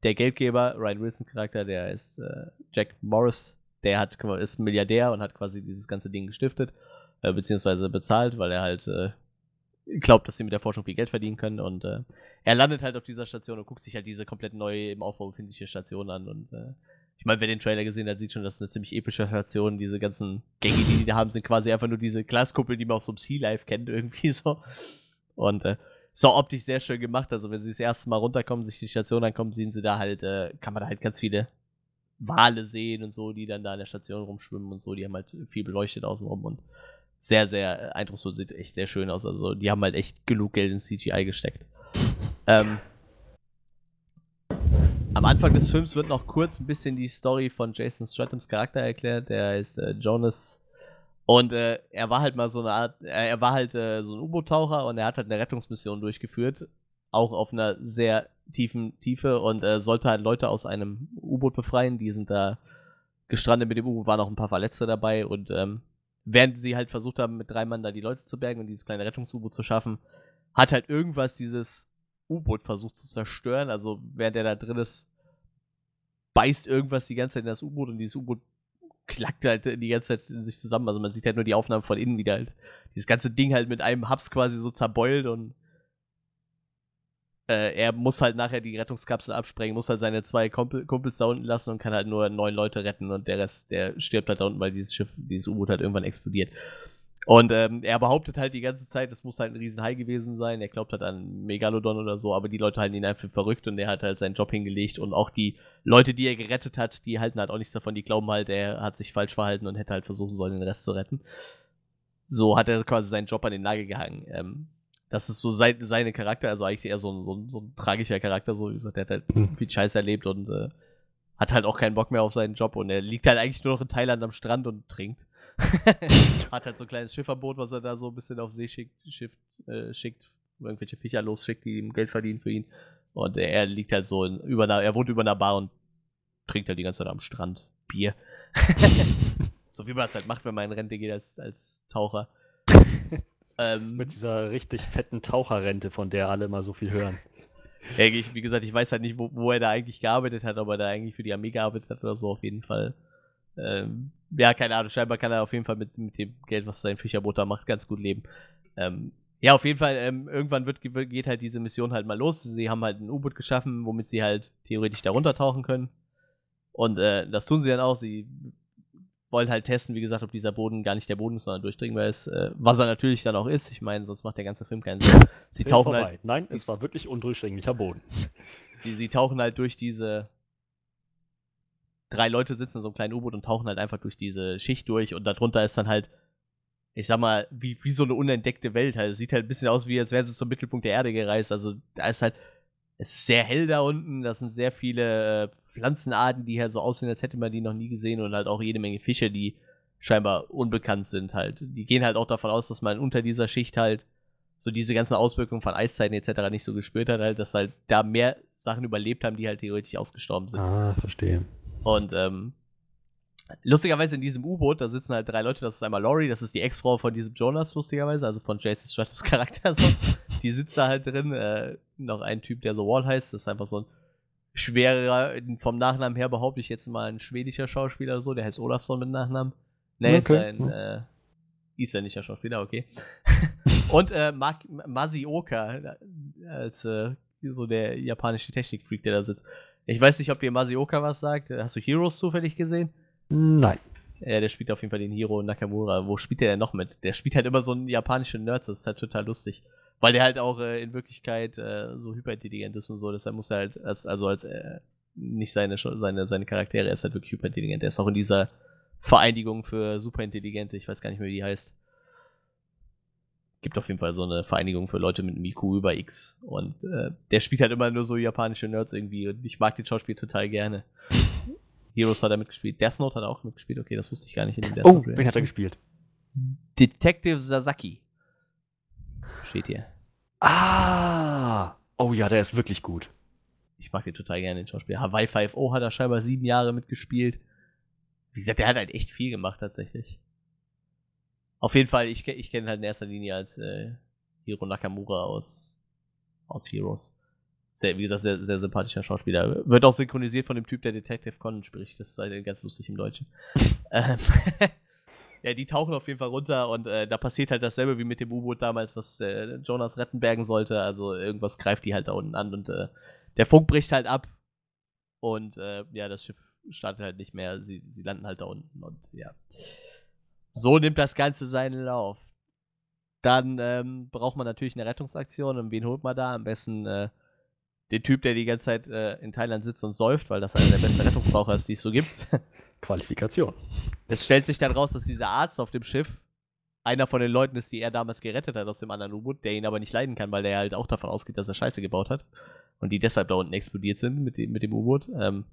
der Geldgeber, Ryan Wilson Charakter, der ist äh, Jack Morris, der hat ist Milliardär und hat quasi dieses ganze Ding gestiftet, äh, beziehungsweise bezahlt, weil er halt äh, glaubt, dass sie mit der Forschung viel Geld verdienen können und äh, er landet halt auf dieser Station und guckt sich halt diese komplett neu im Aufbau befindliche Station an und äh, ich meine, wer den Trailer gesehen hat, sieht schon, das ist eine ziemlich epische Station. Diese ganzen Gänge, die die da haben, sind quasi einfach nur diese Glaskuppel, die man auch so im Sea Life kennt, irgendwie so. Und äh, auch optisch sehr schön gemacht. Also, wenn sie das erste Mal runterkommen, sich die Station ankommen, sehen sie da halt, äh, kann man da halt ganz viele Wale sehen und so, die dann da an der Station rumschwimmen und so. Die haben halt viel beleuchtet außenrum und sehr, sehr äh, eindrucksvoll, sieht echt sehr schön aus. Also die haben halt echt genug Geld in CGI gesteckt. Ähm, am Anfang des Films wird noch kurz ein bisschen die Story von Jason Strathams Charakter erklärt. Der ist äh, Jonas. Und äh, er war halt mal so eine Art, äh, er war halt äh, so ein U-Boot-Taucher und er hat halt eine Rettungsmission durchgeführt. Auch auf einer sehr tiefen Tiefe und äh, sollte halt Leute aus einem U-Boot befreien. Die sind da gestrandet mit dem U-Boot, waren auch ein paar Verletzte dabei und ähm, während sie halt versucht haben, mit drei Mann da die Leute zu bergen und dieses kleine Rettungs-U-Boot zu schaffen, hat halt irgendwas dieses U-Boot versucht zu zerstören. Also während er da drin ist, beißt irgendwas die ganze Zeit in das U-Boot und dieses U-Boot klackt halt die ganze Zeit in sich zusammen. Also man sieht halt nur die Aufnahmen von innen, wie halt dieses ganze Ding halt mit einem Hubs quasi so zerbeult und äh, er muss halt nachher die Rettungskapsel absprengen, muss halt seine zwei Kumpel, Kumpels da unten lassen und kann halt nur neun Leute retten und der Rest, der stirbt halt da unten, weil dieses Schiff, dieses U-Boot halt irgendwann explodiert. Und ähm, er behauptet halt die ganze Zeit, es muss halt ein Riesenhai gewesen sein. Er glaubt halt an Megalodon oder so, aber die Leute halten ihn einfach verrückt und er hat halt seinen Job hingelegt und auch die Leute, die er gerettet hat, die halten halt auch nichts davon. Die glauben halt, er hat sich falsch verhalten und hätte halt versuchen sollen, den Rest zu retten. So hat er quasi seinen Job an den Nagel gehangen. Ähm, das ist so sein, seine Charakter, also eigentlich eher so ein, so, ein, so ein tragischer Charakter, so wie gesagt, der hat halt hm. viel Scheiß erlebt und äh, hat halt auch keinen Bock mehr auf seinen Job und er liegt halt eigentlich nur noch in Thailand am Strand und trinkt. hat halt so ein kleines Schifferboot, was er da so ein bisschen auf See schickt, Schiff, äh, schickt, irgendwelche Viecher losschickt, die ihm Geld verdienen für ihn. Und er, er liegt halt so in, über einer, er wohnt über einer Bar und trinkt halt die ganze Zeit am Strand Bier. so wie man es halt macht, wenn man in Rente geht als, als Taucher. Ähm, Mit dieser richtig fetten Taucherrente, von der alle mal so viel hören. Ja, ich, wie gesagt, ich weiß halt nicht, wo, wo, er da eigentlich gearbeitet hat, ob er da eigentlich für die Armee gearbeitet hat oder so, auf jeden Fall. Ähm, ja, keine Ahnung, scheinbar kann er auf jeden Fall mit, mit dem Geld, was sein Fischerboot da macht, ganz gut leben. Ähm, ja, auf jeden Fall, ähm, irgendwann wird, geht halt diese Mission halt mal los. Sie haben halt ein U-Boot geschaffen, womit sie halt theoretisch da runtertauchen können. Und äh, das tun sie dann auch. Sie wollen halt testen, wie gesagt, ob dieser Boden gar nicht der Boden ist, sondern durchdringbar ist. Äh, was er natürlich dann auch ist. Ich meine, sonst macht der ganze Film keinen Sinn. Sie Film tauchen vorbei. halt. Nein, es war wirklich undurchdringlicher Boden. Sie, sie tauchen halt durch diese. Drei Leute sitzen in so einem kleinen U-Boot und tauchen halt einfach durch diese Schicht durch und darunter ist dann halt, ich sag mal, wie, wie so eine unentdeckte Welt. Halt. Es sieht halt ein bisschen aus, wie als wären sie zum Mittelpunkt der Erde gereist. Also da ist halt, es ist sehr hell da unten, da sind sehr viele äh, Pflanzenarten, die halt so aussehen, als hätte man die noch nie gesehen und halt auch jede Menge Fische, die scheinbar unbekannt sind halt. Die gehen halt auch davon aus, dass man unter dieser Schicht halt so diese ganzen Auswirkungen von Eiszeiten etc. nicht so gespürt hat, halt, dass halt da mehr Sachen überlebt haben, die halt theoretisch ausgestorben sind. Ah, verstehe. Und ähm, lustigerweise in diesem U-Boot, da sitzen halt drei Leute, das ist einmal Laurie, das ist die Ex-Frau von diesem Jonas, lustigerweise, also von Jason Stratos Charakter so. Die sitzt da halt drin, äh, noch ein Typ, der The Wall heißt, das ist einfach so ein schwerer, vom Nachnamen her behaupte ich jetzt mal ein schwedischer Schauspieler so, der heißt Olafsson mit Nachnamen. Ne, okay. ist ein äh, isländischer Schauspieler, okay. Und äh, Masioka, als äh, so der japanische Technikfreak, der da sitzt. Ich weiß nicht, ob dir Masioka was sagt. Hast du Heroes zufällig gesehen? Nein. Ja, der spielt auf jeden Fall den Hero Nakamura. Wo spielt der denn noch mit? Der spielt halt immer so einen japanischen Nerd, das ist halt total lustig. Weil der halt auch äh, in Wirklichkeit äh, so hyperintelligent ist und so, deshalb muss er halt, als, also als äh, nicht seine, seine, seine Charaktere, er ist halt wirklich hyperintelligent. Er ist auch in dieser Vereinigung für Superintelligente, ich weiß gar nicht mehr, wie die heißt. gibt auf jeden Fall so eine Vereinigung für Leute mit einem IQ über X. Und äh, der spielt halt immer nur so japanische Nerds irgendwie. Und ich mag den Schauspiel total gerne. Heroes hat er mitgespielt. Death Note hat er auch mitgespielt. Okay, das wusste ich gar nicht in dem Death Oh, Note wen hat er gespielt? Detective Sasaki. Steht hier. Ah! Oh ja, der ist wirklich gut. Ich mag den total gerne, den Schauspieler. Hawaii 5.0 hat er scheinbar sieben Jahre mitgespielt. Wie gesagt, der hat halt echt viel gemacht, tatsächlich. Auf jeden Fall, ich, ich kenne ihn halt in erster Linie als äh, Hiro Nakamura aus, aus Heroes. Sehr, wie gesagt, sehr, sehr sympathischer Schauspieler. Wird auch synchronisiert von dem Typ, der Detective Conan spricht. Das ist halt ganz lustig im Deutschen. ähm, ja, die tauchen auf jeden Fall runter und äh, da passiert halt dasselbe wie mit dem U-Boot damals, was äh, Jonas retten bergen sollte. Also irgendwas greift die halt da unten an und äh, der Funk bricht halt ab und äh, ja, das Schiff startet halt nicht mehr. Sie, sie landen halt da unten und ja. So nimmt das Ganze seinen Lauf. Dann ähm, braucht man natürlich eine Rettungsaktion und wen holt man da? Am besten äh, den Typ, der die ganze Zeit äh, in Thailand sitzt und säuft, weil das einer der besten Rettungstaucher ist, die es so gibt. Qualifikation. Es stellt sich dann raus, dass dieser Arzt auf dem Schiff einer von den Leuten ist, die er damals gerettet hat aus dem anderen U-Boot, der ihn aber nicht leiden kann, weil der halt auch davon ausgeht, dass er Scheiße gebaut hat und die deshalb da unten explodiert sind mit dem, mit dem U-Boot. Ähm,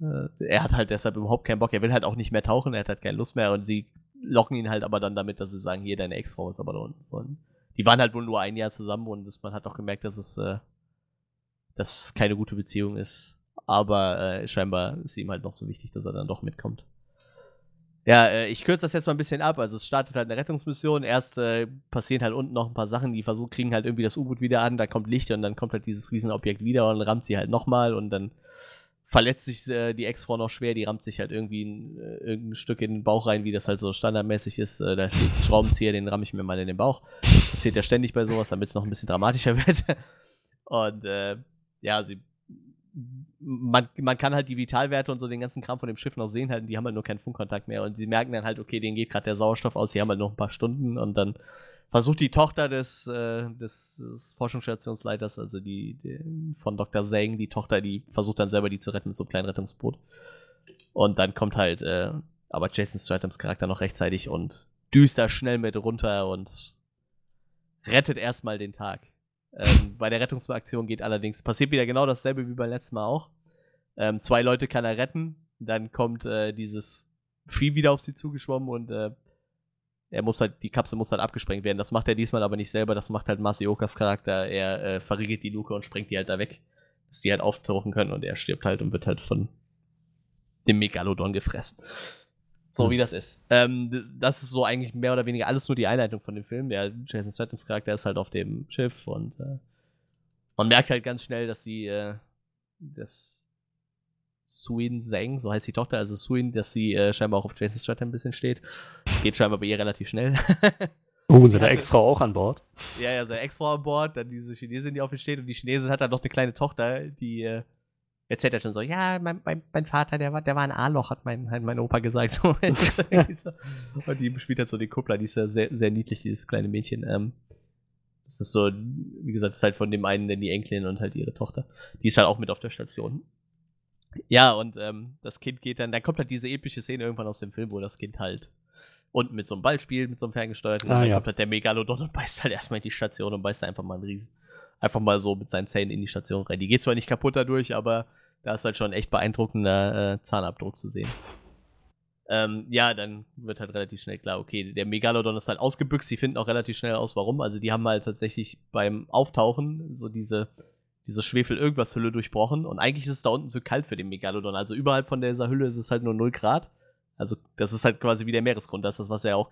äh, er hat halt deshalb überhaupt keinen Bock, er will halt auch nicht mehr tauchen, er hat halt keine Lust mehr und sie locken ihn halt aber dann damit, dass sie sagen, hier, deine Ex-Frau ist aber da unten. So, die waren halt wohl nur ein Jahr zusammen und das, man hat auch gemerkt, dass es, äh, dass keine gute Beziehung ist. Aber äh, scheinbar ist ihm halt noch so wichtig, dass er dann doch mitkommt. Ja, äh, ich kürze das jetzt mal ein bisschen ab. Also es startet halt eine Rettungsmission. Erst äh, passieren halt unten noch ein paar Sachen, die versuchen, kriegen halt irgendwie das U-Boot wieder an, da kommt Licht und dann kommt halt dieses Riesenobjekt wieder und rammt sie halt nochmal und dann verletzt sich äh, die Ex-Frau noch schwer, die rammt sich halt irgendwie ein, äh, irgendein Stück in den Bauch rein, wie das halt so standardmäßig ist. Äh, da steht ein Schraubenzieher, den ramme ich mir mal in den Bauch. Passiert ja ständig bei sowas, damit es noch ein bisschen dramatischer wird. Und äh, ja, sie man, man kann halt die Vitalwerte und so den ganzen Kram von dem Schiff noch sehen halt, die haben halt nur keinen Funkkontakt mehr und sie merken dann halt, okay, denen geht gerade der Sauerstoff aus, sie haben halt noch ein paar Stunden und dann versucht die Tochter des, äh, des, des Forschungsstationsleiters, also die, die von Dr. Zhang, die Tochter, die versucht dann selber die zu retten mit so einem kleinen Rettungsboot. Und dann kommt halt äh, aber Jason Statham's Charakter noch rechtzeitig und düst da schnell mit runter und rettet erstmal den Tag. Ähm, bei der Rettungsaktion geht allerdings, passiert wieder genau dasselbe wie beim letzten Mal auch. Ähm, zwei Leute kann er retten, dann kommt äh, dieses Vieh wieder auf sie zugeschwommen und äh, er muss halt, die Kapsel muss halt abgesprengt werden. Das macht er diesmal aber nicht selber, das macht halt Masiokas Charakter. Er äh, verriegelt die Luke und sprengt die halt da weg, dass die halt auftauchen können und er stirbt halt und wird halt von dem Megalodon gefressen. So wie das ist. Ähm, das ist so eigentlich mehr oder weniger alles nur die Einleitung von dem Film. Der Jason Statham's Charakter ist halt auf dem Schiff und äh, man merkt halt ganz schnell, dass sie äh, das Suin Zhang, so heißt die Tochter, also Suin, dass sie äh, scheinbar auch auf Jason Statham ein bisschen steht. Das geht scheinbar bei ihr relativ schnell. Oh, seine Ex-Frau auch an Bord. ja, ja, seine Ex-Frau an Bord, dann diese Chinesin, die auf ihr steht und die Chinesin hat dann noch eine kleine Tochter, die äh, erzählt halt schon so, ja, mein, mein, mein Vater, der war, der war ein A-Loch, hat mein, hat mein Opa gesagt. und die spielt halt so den Kuppler, die ist ja sehr, sehr niedlich, dieses kleine Mädchen. Ähm, das ist so, wie gesagt, das ist halt von dem einen, denn die Enkelin und halt ihre Tochter. Die ist halt auch mit auf der Station. Ja, und ähm, das Kind geht dann, da kommt halt diese epische Szene irgendwann aus dem Film, wo das Kind halt unten mit so einem Ball spielt, mit so einem ferngesteuerten, Ah, und dann ja. kommt halt der Megalodon und beißt halt erstmal in die Station und beißt einfach mal einen Riesen. Einfach mal so mit seinen Zähnen in die Station rein. Die geht zwar nicht kaputt dadurch, aber da ist halt schon ein echt beeindruckender äh, Zahnabdruck zu sehen. Ähm, ja, dann wird halt relativ schnell klar, okay, der Megalodon ist halt ausgebüxt, sie finden auch relativ schnell aus, warum. Also die haben halt tatsächlich beim Auftauchen so diese, diese Schwefel-Irgendwas-Hülle durchbrochen und eigentlich ist es da unten zu kalt für den Megalodon. Also überhalb von dieser Hülle ist es halt nur 0 Grad. Also das ist halt quasi wie der Meeresgrund, da ist das Wasser ja auch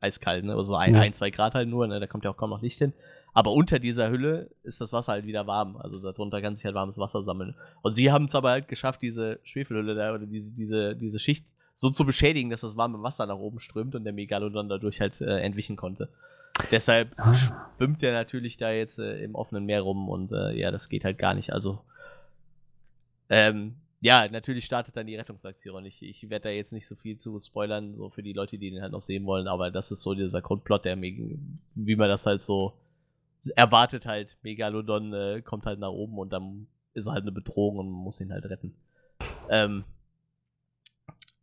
eiskalt, ne? Also ein, Ja. ein, zwei Grad halt nur, ne? Da kommt ja auch kaum noch Licht hin. Aber unter dieser Hülle ist das Wasser halt wieder warm. Also darunter kann sich halt warmes Wasser sammeln. Und sie haben es aber halt geschafft, diese Schwefelhülle da oder diese, diese, diese Schicht so zu beschädigen, dass das warme Wasser nach oben strömt und der Megalodon dadurch halt äh, entwischen konnte. Deshalb Ah. schwimmt der natürlich da jetzt äh, im offenen Meer rum und äh, ja, das geht halt gar nicht. Also, ähm, ja, natürlich startet dann die Rettungsaktion. Ich, ich werde da jetzt nicht so viel zu spoilern, so für die Leute, die den halt noch sehen wollen, aber das ist so dieser Grundplot, der wie man das halt so erwartet halt. Megalodon äh, kommt halt nach oben und dann ist er halt eine Bedrohung und muss ihn halt retten. Ähm,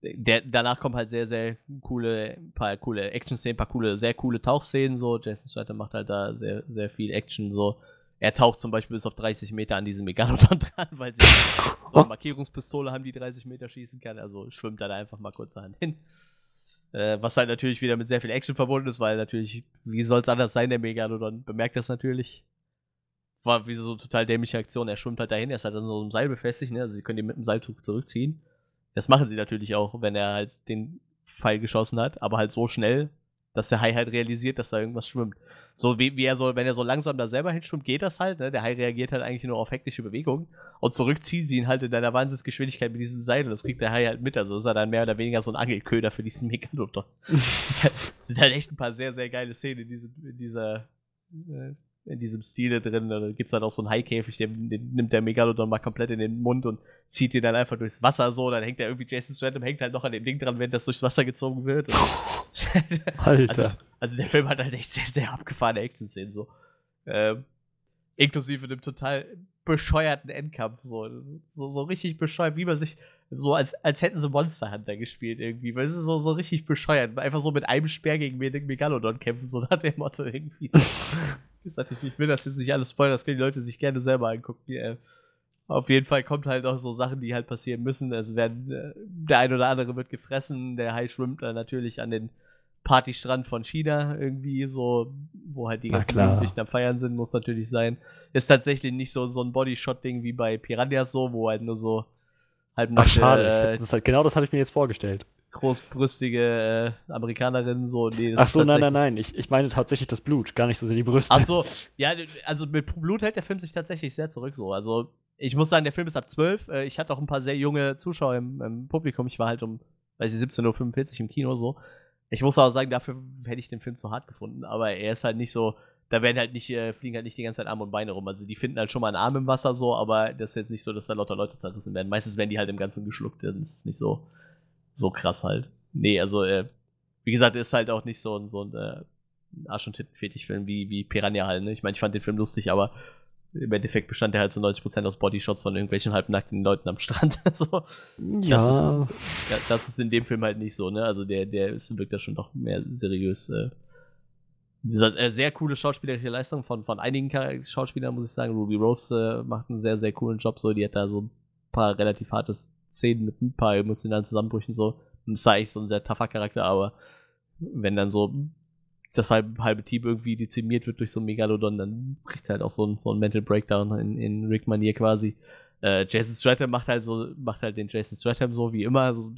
der, danach kommen halt sehr, sehr coole, paar coole Action-Szenen, paar coole, sehr coole Tauchszenen, so. Jason Statham macht halt da sehr, sehr viel Action, so. Er taucht zum Beispiel bis auf 30 Meter an diesem Megalodon dran, weil sie so eine Markierungspistole haben, die 30 Meter schießen kann. Also schwimmt er da einfach mal kurzerhand hin. Äh, was halt natürlich wieder mit sehr viel Action verbunden ist, weil natürlich, wie soll es anders sein, der Megalodon bemerkt das natürlich. War wie so total dämliche Aktion. Er schwimmt halt dahin, er ist halt an so einem Seil befestigt, ne? Also sie können ihn mit dem Seiltuch zurückziehen. Das machen sie natürlich auch, wenn er halt den Pfeil geschossen hat, aber halt so schnell, dass der Hai halt realisiert, dass da irgendwas schwimmt. So wie, wie er so, wenn er so langsam da selber hinschwimmt, geht das halt. Ne? Der Hai reagiert halt eigentlich nur auf hektische Bewegungen und zurückziehen sie ihn halt in einer Wahnsinnsgeschwindigkeit mit diesem Seil und das kriegt der Hai halt mit. Also ist er dann mehr oder weniger so ein Angelköder für diesen Megalodon. sind, halt, sind halt echt ein paar sehr, sehr geile Szenen in, diesem, in dieser äh, in diesem Stile drin. Da gibt es dann auch so einen Haikäfig, den, den, nimmt der Megalodon mal komplett in den Mund und zieht ihn dann einfach durchs Wasser so. Dann hängt er irgendwie, Jason Statham hängt halt noch an dem Ding dran, wenn das durchs Wasser gezogen wird. Alter. Also, also, der Film hat halt echt sehr, sehr abgefahrene Action-Szenen so. Ähm, inklusive dem total bescheuerten Endkampf so. so. So richtig bescheuert, wie man sich so als, als hätten sie Monster Hunter gespielt irgendwie, weil es ist so, so richtig bescheuert. Einfach so mit einem Speer gegen Megalodon kämpfen, so nach dem Motto irgendwie gesagt, ich, will das jetzt nicht alles spoilern, das können die Leute sich gerne selber angucken. Die, äh, auf jeden Fall kommt halt auch so Sachen, die halt passieren müssen. Also werden, äh, der ein oder andere wird gefressen, der Hai schwimmt dann natürlich an den Partystrand von China irgendwie, so, wo halt die ganzen Jugendlichen am Feiern sind, muss natürlich sein. Ist tatsächlich nicht so, so ein Bodyshot-Ding wie bei Piranhas so, wo halt nur so halt Ach, schade. Äh, das halt, genau das hatte ich mir jetzt vorgestellt großbrüstige äh, Amerikanerin so. Nee, Ach so, nein, nein, nein. Ich, ich meine tatsächlich das Blut, gar nicht so sehr die Brüste. Ach so, ja, also mit Blut hält der Film sich tatsächlich sehr zurück so. Also ich muss sagen, der Film ist ab 12. Äh, ich hatte auch ein paar sehr junge Zuschauer im, im Publikum. Ich war halt um, weiß ich, 17.45 Uhr im Kino so. Ich muss auch sagen, dafür hätte ich den Film zu hart gefunden. Aber er ist halt nicht so, da werden halt nicht, äh, fliegen halt nicht die ganze Zeit Arme und Beine rum. Also die finden halt schon mal einen Arm im Wasser so, aber das ist jetzt nicht so, dass da lauter Leute zerrissen werden. Meistens werden die halt im Ganzen geschluckt. Das ist nicht so, so krass halt nee, also, äh, wie gesagt, ist halt auch nicht so ein, so ein äh, Arsch- und Titten-Fetisch-Film wie, wie Piranha halt, ne? Ich meine, ich fand den Film lustig, aber im Endeffekt bestand der halt zu so 90% aus Bodyshots von irgendwelchen halbnackten Leuten am Strand. so. ja. Das ist, ja. Das ist in dem Film halt nicht so, ne? Also der, der ist, wirkt ja schon doch mehr seriös. Äh. Wie gesagt, äh, sehr coole schauspielerische Leistung von, von einigen Schauspielern, muss ich sagen. Ruby Rose äh, macht einen sehr, sehr coolen Job. So, die hat da so ein paar relativ harte Szenen mit ein paar emotionalen Zusammenbrüchen so. Und ist eigentlich so ein sehr tougher Charakter, aber wenn dann so das halbe, halbe Team irgendwie dezimiert wird durch so ein Megalodon, dann bricht halt auch so ein, so ein Mental Breakdown in, in Rick-Manier quasi. Äh, Jason Stratham macht halt so, macht halt den Jason Stratham so wie immer. So,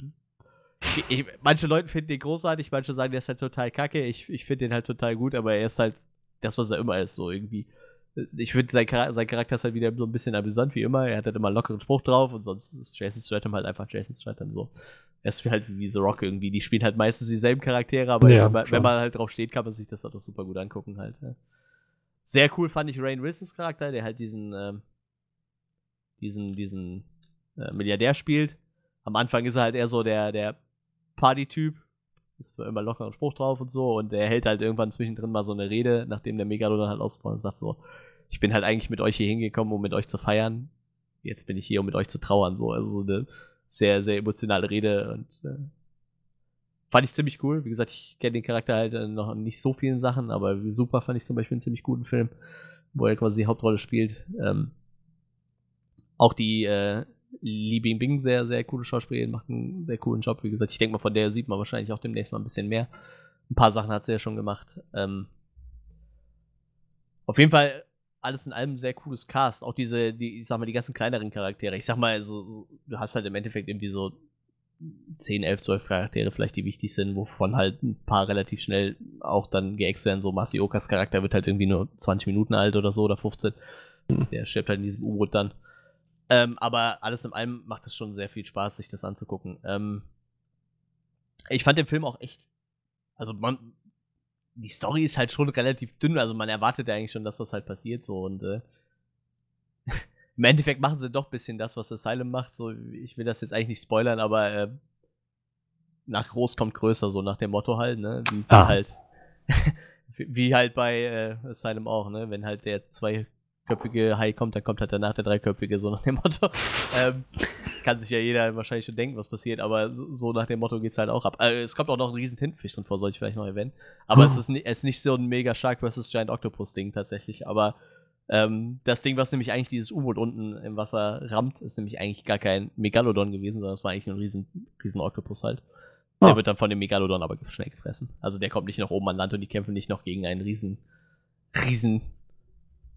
ich, manche Leute finden den großartig, manche sagen, der ist halt total kacke. Ich, ich finde den halt total gut, aber er ist halt das, was er immer ist, so irgendwie. Ich finde, sein, sein, Charakter ist halt wieder so ein bisschen amüsant wie immer. Er hat halt immer einen lockeren Spruch drauf und sonst ist Jason Stratham halt einfach Jason Stratham so. Er ist halt wie The Rock irgendwie. Die spielen halt meistens dieselben Charaktere, aber ja, wenn, man, wenn, man, halt drauf steht, kann man sich das halt auch super gut angucken halt. Ja. Sehr cool fand ich Rain Wilsons Charakter, der halt diesen, ähm, diesen, diesen äh, Milliardär spielt. Am Anfang ist er halt eher so der, der Party-Typ. Ist immer locker ein Spruch drauf und so. Und er hält halt irgendwann zwischendrin mal so eine Rede, nachdem der Megalodon halt ausbaut und sagt so, ich bin halt eigentlich mit euch hier hingekommen, um mit euch zu feiern. Jetzt bin ich hier, um mit euch zu trauern. So, also so eine sehr, sehr emotionale Rede und äh, fand ich ziemlich cool. Wie gesagt, ich kenne den Charakter halt äh, noch nicht so vielen Sachen, aber super fand ich zum Beispiel einen ziemlich guten Film, wo er quasi die Hauptrolle spielt. Ähm, auch die äh, Li Bingbing, sehr, sehr coole Schauspielerin, macht einen sehr coolen Job. Wie gesagt, ich denke mal, von der sieht man wahrscheinlich auch demnächst mal ein bisschen mehr. Ein paar Sachen hat sie ja schon gemacht. Ähm, auf jeden Fall alles in allem sehr cooles Cast. Auch diese, die, ich sag mal, die ganzen kleineren Charaktere. Ich sag mal, so, so, du hast halt im Endeffekt irgendwie so 10, 11, 12 Charaktere vielleicht, die wichtig sind, wovon halt ein paar relativ schnell auch dann geäxt werden. So Masiokas Charakter wird halt irgendwie nur 20 Minuten alt oder so oder 15. Mhm. Der stirbt halt in diesem U-Boot dann. Ähm, aber alles in allem macht es schon sehr viel Spaß, sich das anzugucken. Ähm, ich fand den Film auch echt. Also man, die Story ist halt schon relativ dünn, also man erwartet ja eigentlich schon das, was halt passiert, so und äh, im Endeffekt machen sie doch ein bisschen das, was Asylum macht. So, ich will das jetzt eigentlich nicht spoilern, aber äh, nach groß kommt größer, so nach dem Motto halt, ne? Wie, ah. halt, wie halt bei äh, Asylum auch, ne? Wenn halt der zwei fünfköpfige Hai kommt, dann kommt halt danach der dreiköpfige, so nach dem Motto. Ähm, kann sich ja jeder wahrscheinlich schon denken, was passiert, aber so, so nach dem Motto geht's halt auch ab. Äh, es kommt auch noch ein riesen Tintenfisch drin vor, soll ich vielleicht noch erwähnen. Aber Oh. es, ist nicht, es ist nicht so ein mega Shark vs. Giant Octopus Ding tatsächlich, aber ähm, das Ding, was nämlich eigentlich dieses U-Boot unten im Wasser rammt, ist nämlich eigentlich gar kein Megalodon gewesen, sondern es war eigentlich ein riesen, riesen Oktopus halt. Der Ah. wird dann von dem Megalodon aber schnell gefressen. Also der kommt nicht noch oben an Land und die kämpfen nicht noch gegen einen riesen, riesen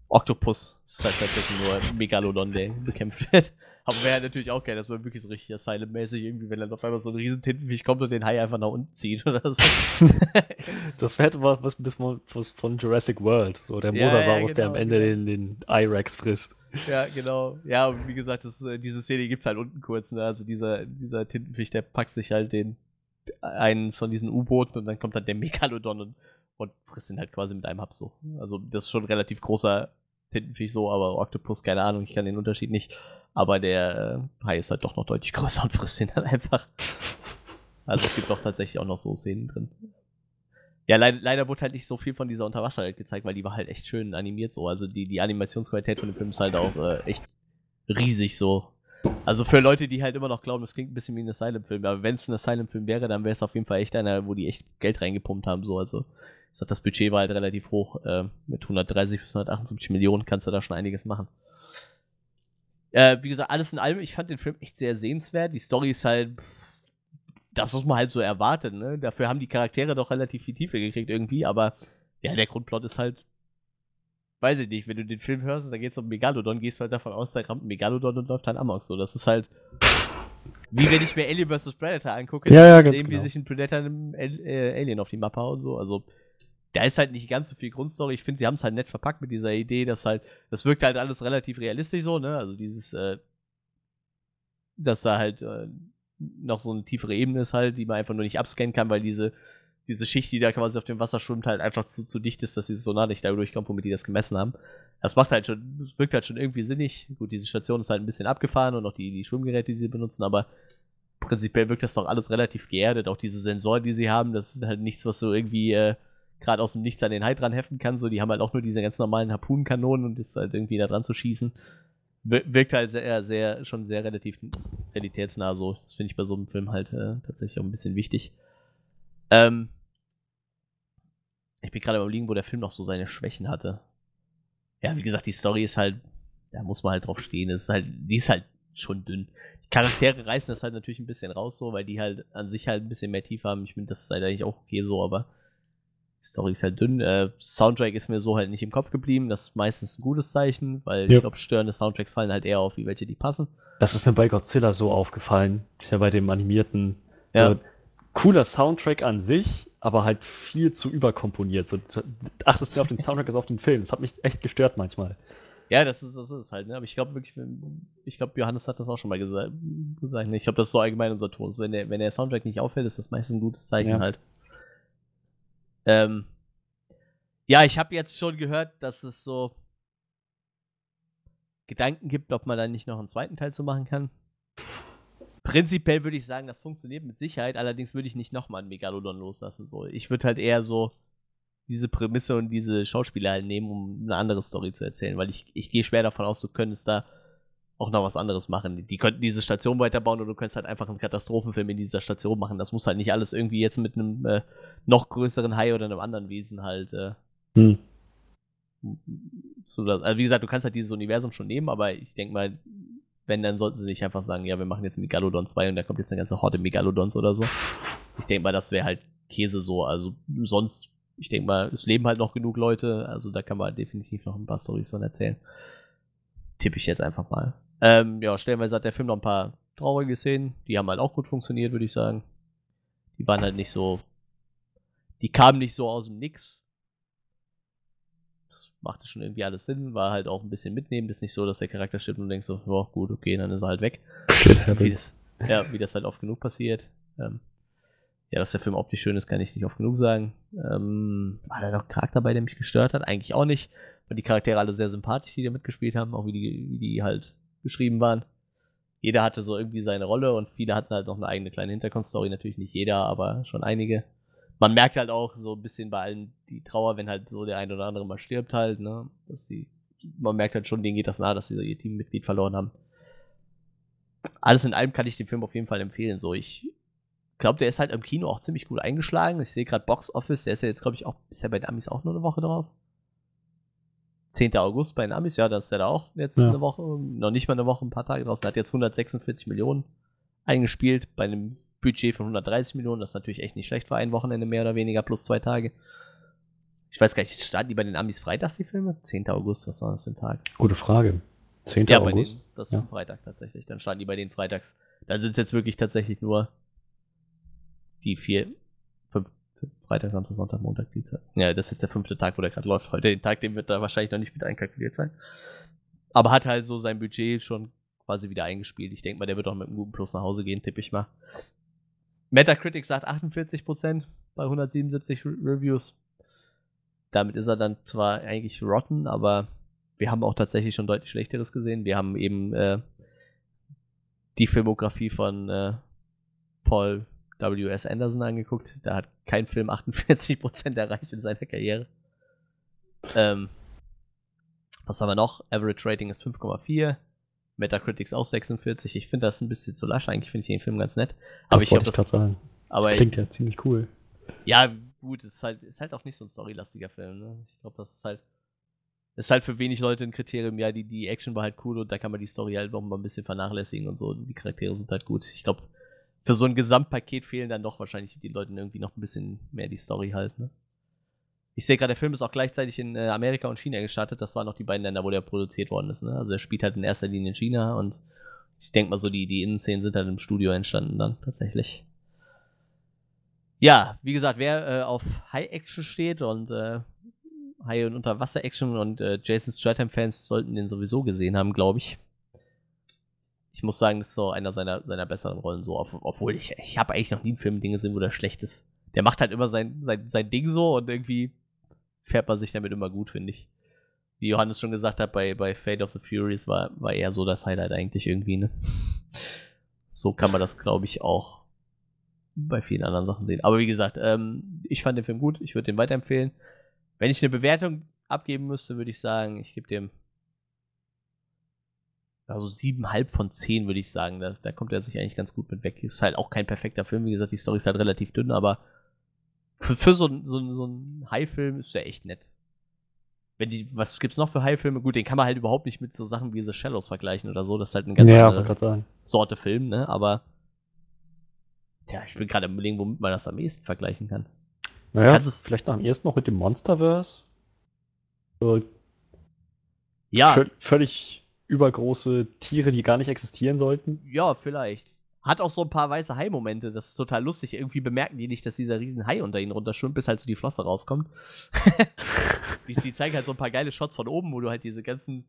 Oktopus. Es ist halt tatsächlich nur ein Megalodon, der bekämpft wird. Aber wäre halt natürlich auch geil, dass man wirklich so richtig Asylum-mäßig irgendwie, wenn dann auf einmal so ein riesen Tintenfisch kommt und den Hai einfach nach unten zieht oder so. Das hätte was, was, mal- was von Jurassic World, so der Ja, ja, Mosasaurus, der am genau, Ende genau. den, den I-Rex frisst. Ja, genau. Ja, und wie gesagt, das, äh, diese Szene gibt's halt unten kurz, ne? Also dieser, dieser Tintenfisch, der packt sich halt den einen von diesen U-Booten und dann kommt dann der Megalodon und, und frisst ihn halt quasi mit einem Hub so. Also das ist schon ein relativ großer Tintenfisch so, aber Octopus, keine Ahnung, ich kann den Unterschied nicht. Aber der äh, Hai ist halt doch noch deutlich größer und frisst ihn dann einfach. Also es gibt doch tatsächlich auch noch so Szenen drin. Ja, leider, leider wurde halt nicht so viel von dieser Unterwasserwelt gezeigt, weil die war halt echt schön animiert so. Also die, die Animationsqualität von dem Film ist halt auch äh, echt riesig so. Also für Leute, die halt immer noch glauben, das klingt ein bisschen wie ein Asylum-Film, aber wenn es ein Asylum-Film wäre, dann wäre es auf jeden Fall echt einer, wo die echt Geld reingepumpt haben. So. Also ich sag, das Budget war halt relativ hoch. Äh, mit 130 bis 178 Millionen kannst du da schon einiges machen. Äh, wie gesagt, alles in allem, ich fand den Film echt sehr sehenswert. Die Story ist halt das, was man halt so erwartet, ne? Dafür haben die Charaktere doch relativ viel Tiefe gekriegt irgendwie, aber ja, der Grundplot ist halt, weiß ich nicht, wenn du den Film hörst, da geht's um Megalodon, gehst du halt davon aus, da rammt ein Megalodon und läuft halt Amok, so, das ist halt, wie wenn ich mir Alien vs. Predator angucke, Ja, ja, sehen, wie genau. sich ein Predator einem äh, Alien auf die Mappe haut, so, also, da ist halt nicht ganz so viel Grundstory. Ich finde, sie haben es halt nett verpackt mit dieser Idee, dass halt, das wirkt halt alles relativ realistisch so, ne? Also dieses, äh, dass da halt äh, noch so eine tiefere Ebene ist halt, die man einfach nur nicht abscannen kann, weil diese, diese Schicht, die da quasi auf dem Wasser schwimmt, halt einfach zu, zu dicht ist, dass dieses Sonar nicht da durchkommt, womit die das gemessen haben. Das macht halt schon, das wirkt halt schon irgendwie sinnig. Gut, diese Station ist halt ein bisschen abgefahren und auch die, die Schwimmgeräte, die sie benutzen, aber prinzipiell wirkt das doch alles relativ geerdet. Auch diese Sensoren, die sie haben, das ist halt nichts, was so irgendwie äh, gerade aus dem Nichts an den Hai dran heften kann. So, die haben halt auch nur diese ganz normalen Harpunenkanonen und ist halt irgendwie da dran zu schießen. Wir- Wirkt halt sehr, sehr, schon sehr relativ realitätsnah so. Das finde ich bei so einem Film halt äh, tatsächlich auch ein bisschen wichtig. Ähm, ich bin gerade überlegen, wo der Film noch so seine Schwächen hatte. Ja, wie gesagt, die Story ist halt, da muss man halt drauf stehen. Ist halt, die ist halt schon dünn. Die Charaktere reißen das halt natürlich ein bisschen raus, so, weil die halt an sich halt ein bisschen mehr Tiefe haben. Ich finde, das ist halt eigentlich auch okay so, aber Story ist halt dünn. Äh, Soundtrack ist mir so halt nicht im Kopf geblieben. Das ist meistens ein gutes Zeichen, weil Ja. ich glaube, störende Soundtracks fallen halt eher auf, wie welche die passen. Das ist mir bei Godzilla so aufgefallen. Ja, bei dem animierten. Ja. So, cooler Soundtrack an sich, aber halt viel zu überkomponiert. So, achtest mehr auf den Soundtrack als auf den Film. Das hat mich echt gestört manchmal. Ja, das ist, das ist halt, ne? Aber ich glaube wirklich, ich glaube, Johannes hat das auch schon mal gesa gesagt. ne? Ich glaube, das ist so allgemein unser Ton. ist. Wenn der, wenn der Soundtrack nicht auffällt, ist das meistens ein gutes Zeichen Ja. halt. Ähm, ja, ich habe jetzt schon gehört, dass es so Gedanken gibt, ob man da nicht noch einen zweiten Teil zu machen kann. Prinzipiell würde ich sagen, das funktioniert mit Sicherheit, allerdings würde ich nicht nochmal einen Megalodon loslassen. So. Ich würde halt eher so diese Prämisse und diese Schauspieler halt nehmen, um eine andere Story zu erzählen, weil ich, ich gehe schwer davon aus, du könntest da auch noch was anderes machen. Die könnten diese Station weiterbauen oder du könntest halt einfach einen Katastrophenfilm in dieser Station machen. Das muss halt nicht alles irgendwie jetzt mit einem äh, noch größeren Hai oder einem anderen Wesen halt äh, Hm. so also wie gesagt, du kannst halt dieses Universum schon nehmen, aber ich denke mal, wenn, dann sollten sie nicht einfach sagen, ja, wir machen jetzt Megalodon 2 und da kommt jetzt eine ganze Horde Megalodons oder so. Ich denke mal, das wäre halt Käse so. Also sonst, ich denke mal, es leben halt noch genug Leute, also da kann man definitiv noch ein paar Storys von erzählen. Tippe ich jetzt einfach mal. Ähm, ja, stellenweise hat der Film noch ein paar traurige Szenen, die haben halt auch gut funktioniert, würde ich sagen. Die waren halt nicht so, die kamen nicht so aus dem Nix, das machte schon irgendwie alles Sinn, war halt auch ein bisschen mitnehmen, ist nicht so, dass der Charakter stirbt und du denkst so, ja gut, okay, dann ist er halt weg. Wie das, ja, wie das halt oft genug passiert. Ähm, ja, dass der Film optisch schön ist, kann ich nicht oft genug sagen. Ähm, war da noch ein Charakter bei, der mich gestört hat? Eigentlich auch nicht. Weil die Charaktere alle sehr sympathisch, die da mitgespielt haben, auch wie die, wie die halt geschrieben waren. Jeder hatte so irgendwie seine Rolle und viele hatten halt noch eine eigene kleine Hintergrundstory. Natürlich nicht jeder, aber schon einige. Man merkt halt auch so ein bisschen bei allen die Trauer, wenn halt so der ein oder andere mal stirbt halt, ne? Dass die man merkt halt schon, denen geht das nahe, dass sie ihr Teammitglied verloren haben. Alles in allem kann ich den Film auf jeden Fall empfehlen. So, ich glaube, der ist halt im Kino auch ziemlich gut eingeschlagen. Ich sehe gerade Box Office, der ist ja jetzt, glaube ich, auch, ist ja bei den Amis auch nur eine Woche drauf. 10. August bei den Amis, ja, das ist ja da auch jetzt ja. eine Woche, noch nicht mal eine Woche, ein paar Tage draußen. Hat jetzt 146 Millionen eingespielt bei einem Budget von 130 Millionen. Das ist natürlich echt nicht schlecht für ein Wochenende mehr oder weniger plus zwei Tage. Ich weiß gar nicht, starten die bei den Amis freitags die Filme? 10. August, was war das für ein Tag? Gute Frage. 10. Ja, August? bei denen, das ist ja. Freitag tatsächlich. Dann starten die bei denen freitags. Dann sind es jetzt wirklich tatsächlich nur die vier, Freitag, Samstag, Sonntag, Montag, Dienstag. Ja, das ist jetzt der fünfte Tag, wo der gerade läuft. Heute den Tag, den wird da wahrscheinlich noch nicht mit einkalkuliert sein. Aber hat halt so sein Budget schon quasi wieder eingespielt. Ich denke mal, der wird auch mit einem guten Plus nach Hause gehen, tippe ich mal. Metacritic sagt 48% bei 177 Re Reviews. Damit ist er dann zwar eigentlich rotten, aber wir haben auch tatsächlich schon deutlich Schlechteres gesehen. Wir haben eben äh, die Filmografie von äh, Paul W.S. Anderson angeguckt. Da hat kein Film 48% erreicht in seiner Karriere. Ähm, was haben wir noch? Average Rating ist 5,4. Metacritics auch 46. Ich finde das ein bisschen zu lasch. Eigentlich finde ich den Film ganz nett. Aber das ich glaube, das sagen. Aber klingt ja ziemlich cool. Ja, gut, ist halt, ist halt auch nicht so ein storylastiger Film. Ne? Ich glaube, das ist halt, ist halt für wenig Leute ein Kriterium. Ja, die, die Action war halt cool und da kann man die Story halt noch mal ein bisschen vernachlässigen und so. Die Charaktere sind halt gut. Ich glaube, für so ein Gesamtpaket fehlen dann doch wahrscheinlich die Leuten irgendwie noch ein bisschen mehr die Story halt, ne? Ich sehe gerade, der Film ist auch gleichzeitig in äh, Amerika und China gestartet. Das waren noch die beiden Länder, wo der produziert worden ist. Ne? Also er spielt halt in erster Linie in China und ich denke mal so, die, die Innenszenen sind halt im Studio entstanden dann tatsächlich. Ja, wie gesagt, wer äh, auf High-Action steht und äh, High- und Unterwasser-Action und äh, Jason Stratham-Fans sollten den sowieso gesehen haben, glaube ich ich muss sagen, das ist so einer seiner, seiner besseren Rollen so, obwohl ich, ich habe eigentlich noch nie einen Film Ding gesehen, wo der schlecht ist. Der macht halt immer sein, sein, sein Ding so und irgendwie fährt man sich damit immer gut, finde ich. Wie Johannes schon gesagt hat, bei, bei Fate of the Furies war, war eher so das Highlight eigentlich irgendwie, ne? So kann man das, glaube ich, auch bei vielen anderen Sachen sehen. Aber wie gesagt, ähm, ich fand den Film gut, ich würde den weiterempfehlen. Wenn ich eine Bewertung abgeben müsste, würde ich sagen, ich gebe dem also siebenhalb von zehn, würde ich sagen. Da, da kommt er sich eigentlich ganz gut mit weg. Ist halt auch kein perfekter Film. Wie gesagt, die Story ist halt relativ dünn, aber für, für so, so, so einen High-Film ist der echt nett. Wenn die, was gibt's noch für High-Filme? Gut, den kann man halt überhaupt nicht mit so Sachen wie The Shallows vergleichen oder so. Das ist halt eine ganz ja, andere Sorte Film, ne? Aber, tja, ich bin gerade überlegen, womit man das am ehesten vergleichen kann. Naja, es vielleicht am ehesten noch mit dem Monsterverse. So ja. Völlig übergroße Tiere, die gar nicht existieren sollten. Ja, vielleicht. Hat auch so ein paar weiße Hai-Momente. Das ist total lustig. Irgendwie bemerken die nicht, dass dieser riesen Hai unter ihnen runterschwimmt, bis halt so die Flosse rauskommt. die, die, zeigen halt so ein paar geile Shots von oben, wo du halt diese ganzen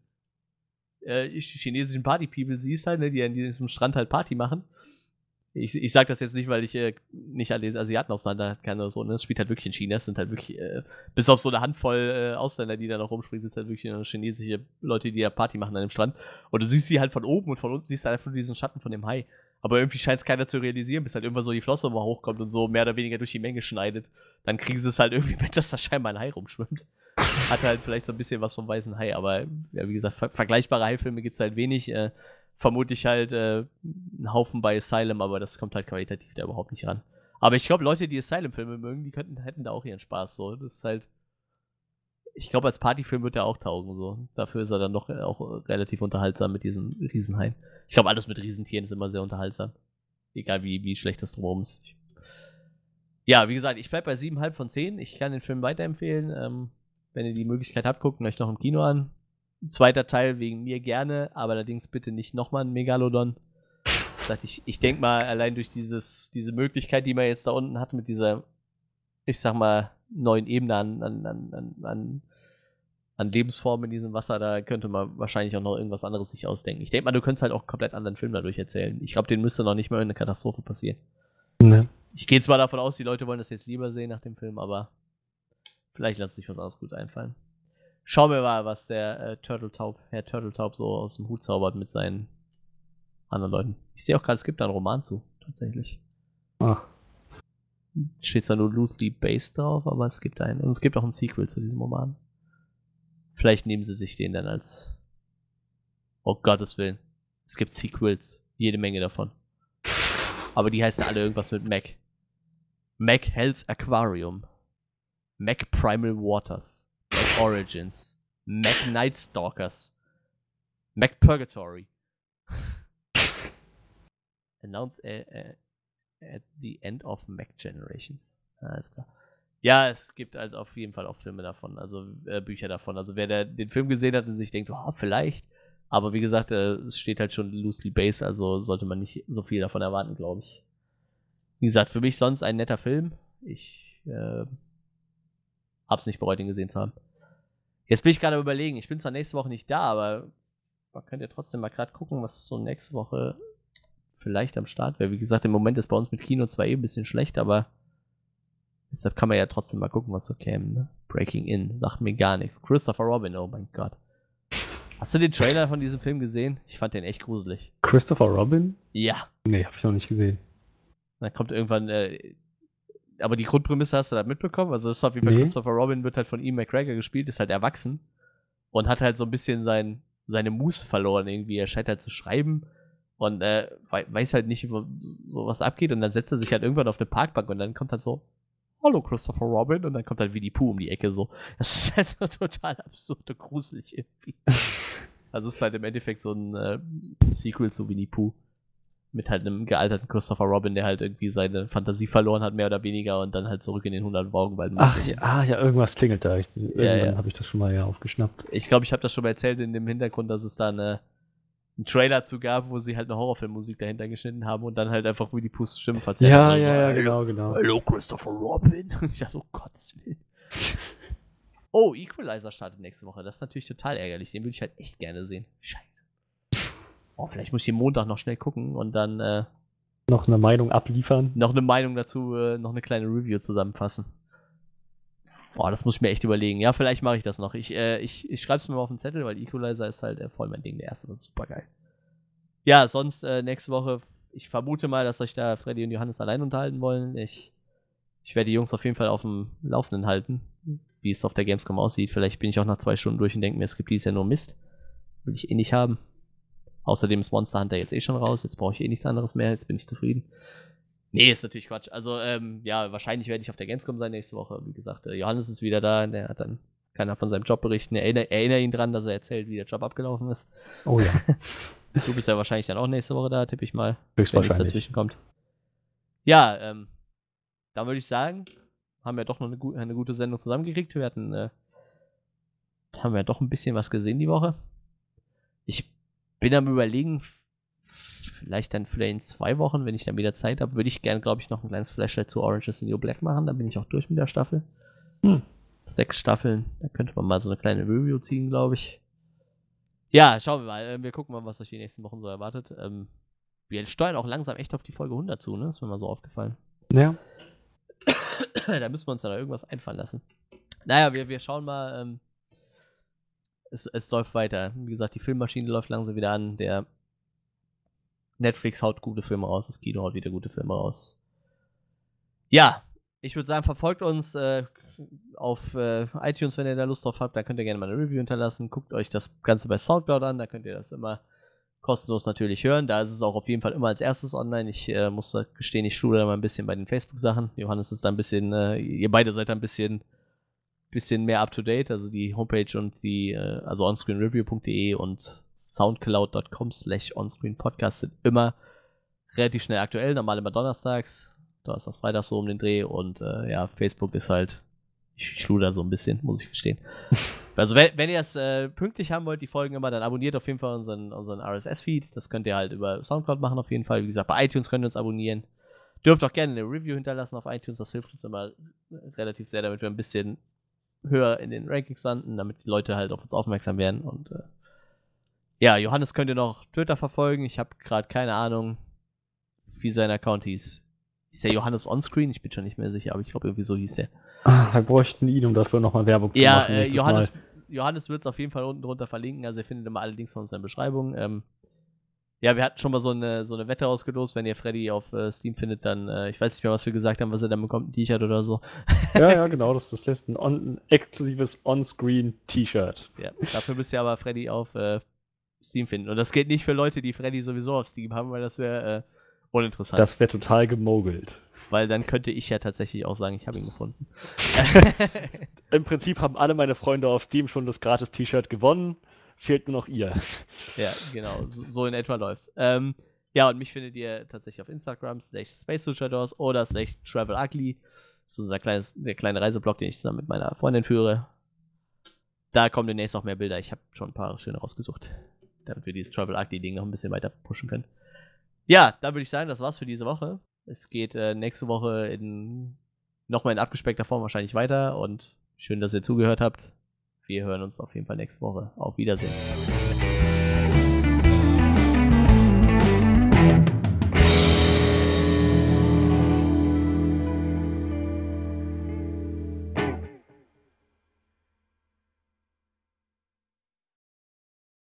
äh, chinesischen Party-People siehst, halt, ne, die an diesem Strand halt Party machen ich, ich sage das jetzt nicht, weil ich äh, nicht alle Asiaten auseinander kann oder so. Ne? Es spielt halt wirklich in China. Es sind halt wirklich, äh, bis auf so eine Handvoll äh, Ausländer, die da noch rumspringen, sind halt wirklich chinesische Leute, die da Party machen an dem Strand. Und du siehst sie halt von oben und von unten siehst du einfach nur diesen Schatten von dem Hai. Aber irgendwie scheint es keiner zu realisieren, bis halt irgendwann so die Flosse mal hochkommt und so mehr oder weniger durch die Menge schneidet. Dann kriegen sie es halt irgendwie mit, dass da scheinbar ein Hai rumschwimmt. Hat halt vielleicht so ein bisschen was vom weißen Hai, aber ja, wie gesagt, ver vergleichbare Haifilme gibt es halt wenig. Äh, vermute ich halt äh, einen Haufen bei Asylum, aber das kommt halt qualitativ da überhaupt nicht ran. Aber ich glaube, Leute, die Asylum-Filme mögen, die könnten, hätten da auch ihren Spaß. So, das ist halt. Ich glaube, als Partyfilm wird er auch taugen. So, dafür ist er dann doch auch relativ unterhaltsam mit diesem Riesenhain. Ich glaube, alles mit Riesentieren ist immer sehr unterhaltsam. Egal wie, wie schlecht das drumherum ist. Ja, wie gesagt, ich bleibe bei 7,5 von 10. Ich kann den Film weiterempfehlen. Ähm, wenn ihr die Möglichkeit habt, guckt ihn euch noch im Kino an. Zweiter Teil wegen mir gerne, aber allerdings bitte nicht nochmal ein Megalodon. Ich, ich denke mal, allein durch dieses, diese Möglichkeit, die man jetzt da unten hat, mit dieser, ich sag mal, neuen Ebene an, an, an, an, an Lebensformen in diesem Wasser, da könnte man wahrscheinlich auch noch irgendwas anderes sich ausdenken. Ich denke mal, du könntest halt auch einen komplett anderen Film dadurch erzählen. Ich glaube, den müsste noch nicht mal eine Katastrophe passieren. Ne. Ich gehe zwar davon aus, die Leute wollen das jetzt lieber sehen nach dem Film, aber vielleicht lässt sich was anderes gut einfallen. Schauen wir mal, was der äh, Turtletaub, Herr Turtletaub so aus dem Hut zaubert mit seinen anderen Leuten. Ich sehe auch gerade, es gibt da einen Roman zu, tatsächlich. Ach. Steht zwar nur loosely based drauf, aber es gibt einen. Und es gibt auch ein Sequel zu diesem Roman. Vielleicht nehmen sie sich den dann als. Oh Gottes Willen. Es gibt Sequels. Jede Menge davon. Aber die heißen alle irgendwas mit Mac. Mac Hell's Aquarium. Mac Primal Waters. Mac Origins. Mac Night Stalkers. Mac Purgatory. Announced uh, uh, at the end of Mac Generations. Alles klar. Ja, es gibt halt auf jeden Fall auch Filme davon, also äh, Bücher davon. Also wer der, den Film gesehen hat und sich denkt, oh, vielleicht. Aber wie gesagt, äh, es steht halt schon loosely based, also sollte man nicht so viel davon erwarten, glaube ich. Wie gesagt, für mich sonst ein netter Film. Ich äh, hab's nicht bereut, ihn gesehen zu haben. Jetzt bin ich gerade überlegen, ich bin zwar nächste Woche nicht da, aber man könnte ja trotzdem mal gerade gucken, was so nächste Woche vielleicht am Start wäre. Wie gesagt, im Moment ist bei uns mit Kino zwar eh ein bisschen schlecht, aber deshalb kann man ja trotzdem mal gucken, was so käme. Ne? Breaking In, sagt mir gar nichts. Christopher Robin, oh mein Gott. Hast du den Trailer von diesem Film gesehen? Ich fand den echt gruselig. Christopher Robin? Ja. Nee, habe ich noch nicht gesehen. Dann kommt irgendwann, äh, aber die Grundprämisse hast du da mitbekommen? Also das ist wie bei Nee. Christopher Robin wird halt von Ian McGregor gespielt, ist halt erwachsen und hat halt so ein bisschen sein, seine Muße verloren irgendwie. Er scheint halt zu schreiben und äh, wei- weiß halt nicht, wo so was abgeht und dann setzt er sich halt irgendwann auf eine Parkbank und dann kommt halt so, hallo Christopher Robin und dann kommt halt Winnie Pooh um die Ecke so. Das ist halt so total absurd und gruselig irgendwie. Also es ist halt im Endeffekt so ein äh, Sequel zu Winnie Pooh. Mit halt einem gealterten Christopher Robin, der halt irgendwie seine Fantasie verloren hat, mehr oder weniger, und dann halt zurück in den 100 Morgenwald muss. Ach ja, ah, ja, irgendwas klingelt da. Ich, irgendwann ja. habe ich das schon mal ja aufgeschnappt. Ich glaube, ich habe das schon mal erzählt in dem Hintergrund, dass es da eine, einen Trailer zu gab, wo sie halt eine Horrorfilmmusik dahinter geschnitten haben und dann halt einfach Winnie Poohs Stimme verzerrt Ja, haben. ja, So, ja, "Hallo, genau, genau. Hallo Christopher Robin. Und ich dachte, oh Gottes Willen. Oh, Equalizer startet nächste Woche. Das ist natürlich total ärgerlich. Den würde ich halt echt gerne sehen. Scheiße. Oh, vielleicht muss ich den Montag noch schnell gucken und dann äh, Noch eine Meinung abliefern. noch eine Meinung dazu, äh, noch eine kleine Review zusammenfassen. Boah, das muss ich mir echt überlegen. Ja, vielleicht mache ich das noch. Ich, äh, ich, ich schreibe es mir mal auf den Zettel, weil Equalizer ist halt äh, voll mein Ding. Der erste, das ist super geil. Ja, sonst äh, nächste Woche, ich vermute mal, dass euch da Freddy und Johannes allein unterhalten wollen. Ich, ich werde die Jungs auf jeden Fall auf dem Laufenden halten, wie es auf der Gamescom aussieht. Vielleicht bin ich auch nach zwei Stunden durch und denke mir, es gibt dies ja nur Mist. Will ich eh nicht haben. Außerdem ist Monster Hunter jetzt eh schon raus. Jetzt brauche ich eh nichts anderes mehr. Jetzt bin ich zufrieden. Nee, ist natürlich Quatsch. Also, ähm, ja, wahrscheinlich werde ich auf der Gamescom sein nächste Woche. Wie gesagt, äh, Johannes ist wieder da. Der hat dann, kann er von seinem Job berichten. Erinnere, erinnere ihn dran, dass er erzählt, wie der Job abgelaufen ist. Oh ja, Du bist ja wahrscheinlich dann auch nächste Woche da, tippe ich mal. wenn höchstwahrscheinlich. dazwischen kommt. Ja, ähm, dann würde ich sagen, haben wir doch noch eine, eine gute Sendung zusammengekriegt. Wir hatten, äh, haben wir doch ein bisschen was gesehen die Woche. Ich bin am überlegen, vielleicht dann vielleicht in zwei Wochen, wenn ich dann wieder Zeit habe, würde ich gerne, glaube ich, noch ein kleines Flashlight zu Orange is the New Black machen. Dann bin ich auch durch mit der Staffel. Hm. Sechs Staffeln, da könnte man mal so eine kleine Review ziehen, glaube ich. Ja, schauen wir mal. Äh, Wir gucken mal, was euch die nächsten Wochen so erwartet. Ähm, wir steuern auch langsam echt auf die Folge 100 zu, ne? Ist mir mal so aufgefallen. Ja, da müssen wir uns dann irgendwas einfallen lassen. Naja, wir, wir schauen mal. Es, es läuft weiter. Wie gesagt, die Filmmaschine läuft langsam wieder an. Der Netflix haut gute Filme raus, das Kino haut wieder gute Filme raus. Ja, ich würde sagen, verfolgt uns äh, auf äh, iTunes, wenn ihr da Lust drauf habt. Da könnt ihr gerne mal eine Review hinterlassen. Guckt euch das Ganze bei Soundcloud an, da könnt ihr das immer kostenlos natürlich hören. Da ist es auch auf jeden Fall immer als erstes online. Ich äh, muss gestehen, ich schule da mal ein bisschen bei den Facebook-Sachen. Johannes ist da ein bisschen, äh, ihr beide seid da ein bisschen, bisschen mehr up to date. Also die Homepage und die, äh, also onscreenreview.de und soundcloud.com slash onscreenpodcast sind immer relativ schnell aktuell. Normal immer donnerstags, donnerstags, freitags so um den Dreh und äh, ja, Facebook ist halt, ich schluder so ein bisschen, muss ich gestehen. Also wenn, wenn ihr es äh, pünktlich haben wollt, die Folgen immer, dann abonniert auf jeden Fall unseren, unseren RSS-Feed. Das könnt ihr halt über Soundcloud machen auf jeden Fall. Wie gesagt, bei iTunes könnt ihr uns abonnieren. Dürft auch gerne eine Review hinterlassen auf iTunes. Das hilft uns immer relativ sehr, damit wir ein bisschen höher in den Rankings landen, damit die Leute halt auf uns aufmerksam werden. Und äh, ja, Johannes könnt ihr noch Twitter verfolgen. Ich habe gerade keine Ahnung, wie sein Account hieß. Ist der Johannes Onscreen? Ich bin schon nicht mehr sicher, aber ich glaube, irgendwie so hieß der. ah, wir bräuchten ihn, um dafür nochmal Werbung zu Ja, machen. äh, nächstes Johannes, Mal. Johannes wird es auf jeden Fall unten drunter verlinken. Also ihr findet immer alle Links von uns in der Beschreibung. Ähm, ja, wir hatten schon mal so eine, so eine Wette ausgelost. Wenn ihr Freddy auf äh, Steam findet, dann, äh, ich weiß nicht mehr, was wir gesagt haben, was er dann bekommt, ein T-Shirt oder so. Ja, ja, genau, das, das lässt ein, on, ein exklusives On-Screen-T-Shirt. Ja, dafür müsst ihr aber Freddy auf äh, Steam finden. Und das geht nicht für Leute, die Freddy sowieso auf Steam haben, weil das wäre äh, uninteressant. Das wäre total gemogelt. weil dann könnte ich ja tatsächlich auch sagen, ich habe ihn gefunden. Im Prinzip haben alle meine Freunde auf Steam schon das gratis T-Shirt gewonnen. Fehlt nur noch ihr. Ja, genau, so, in etwa läuft's. Ähm, ja, und mich findet ihr tatsächlich auf Instagram, slash Space oder slash Travel Ugly. Das ist unser kleines, der kleine Reiseblog, den ich zusammen mit meiner Freundin führe. Da kommen demnächst noch mehr Bilder. Ich habe schon ein paar schöne rausgesucht, damit wir dieses Travel Ugly-Ding noch ein bisschen weiter pushen können. Ja, dann würde ich sagen, das war's für diese Woche. Es geht äh, nächste Woche in nochmal in abgespeckter Form wahrscheinlich weiter und schön, dass ihr zugehört habt. Wir hören uns auf jeden Fall nächste Woche. Auf Wiedersehen.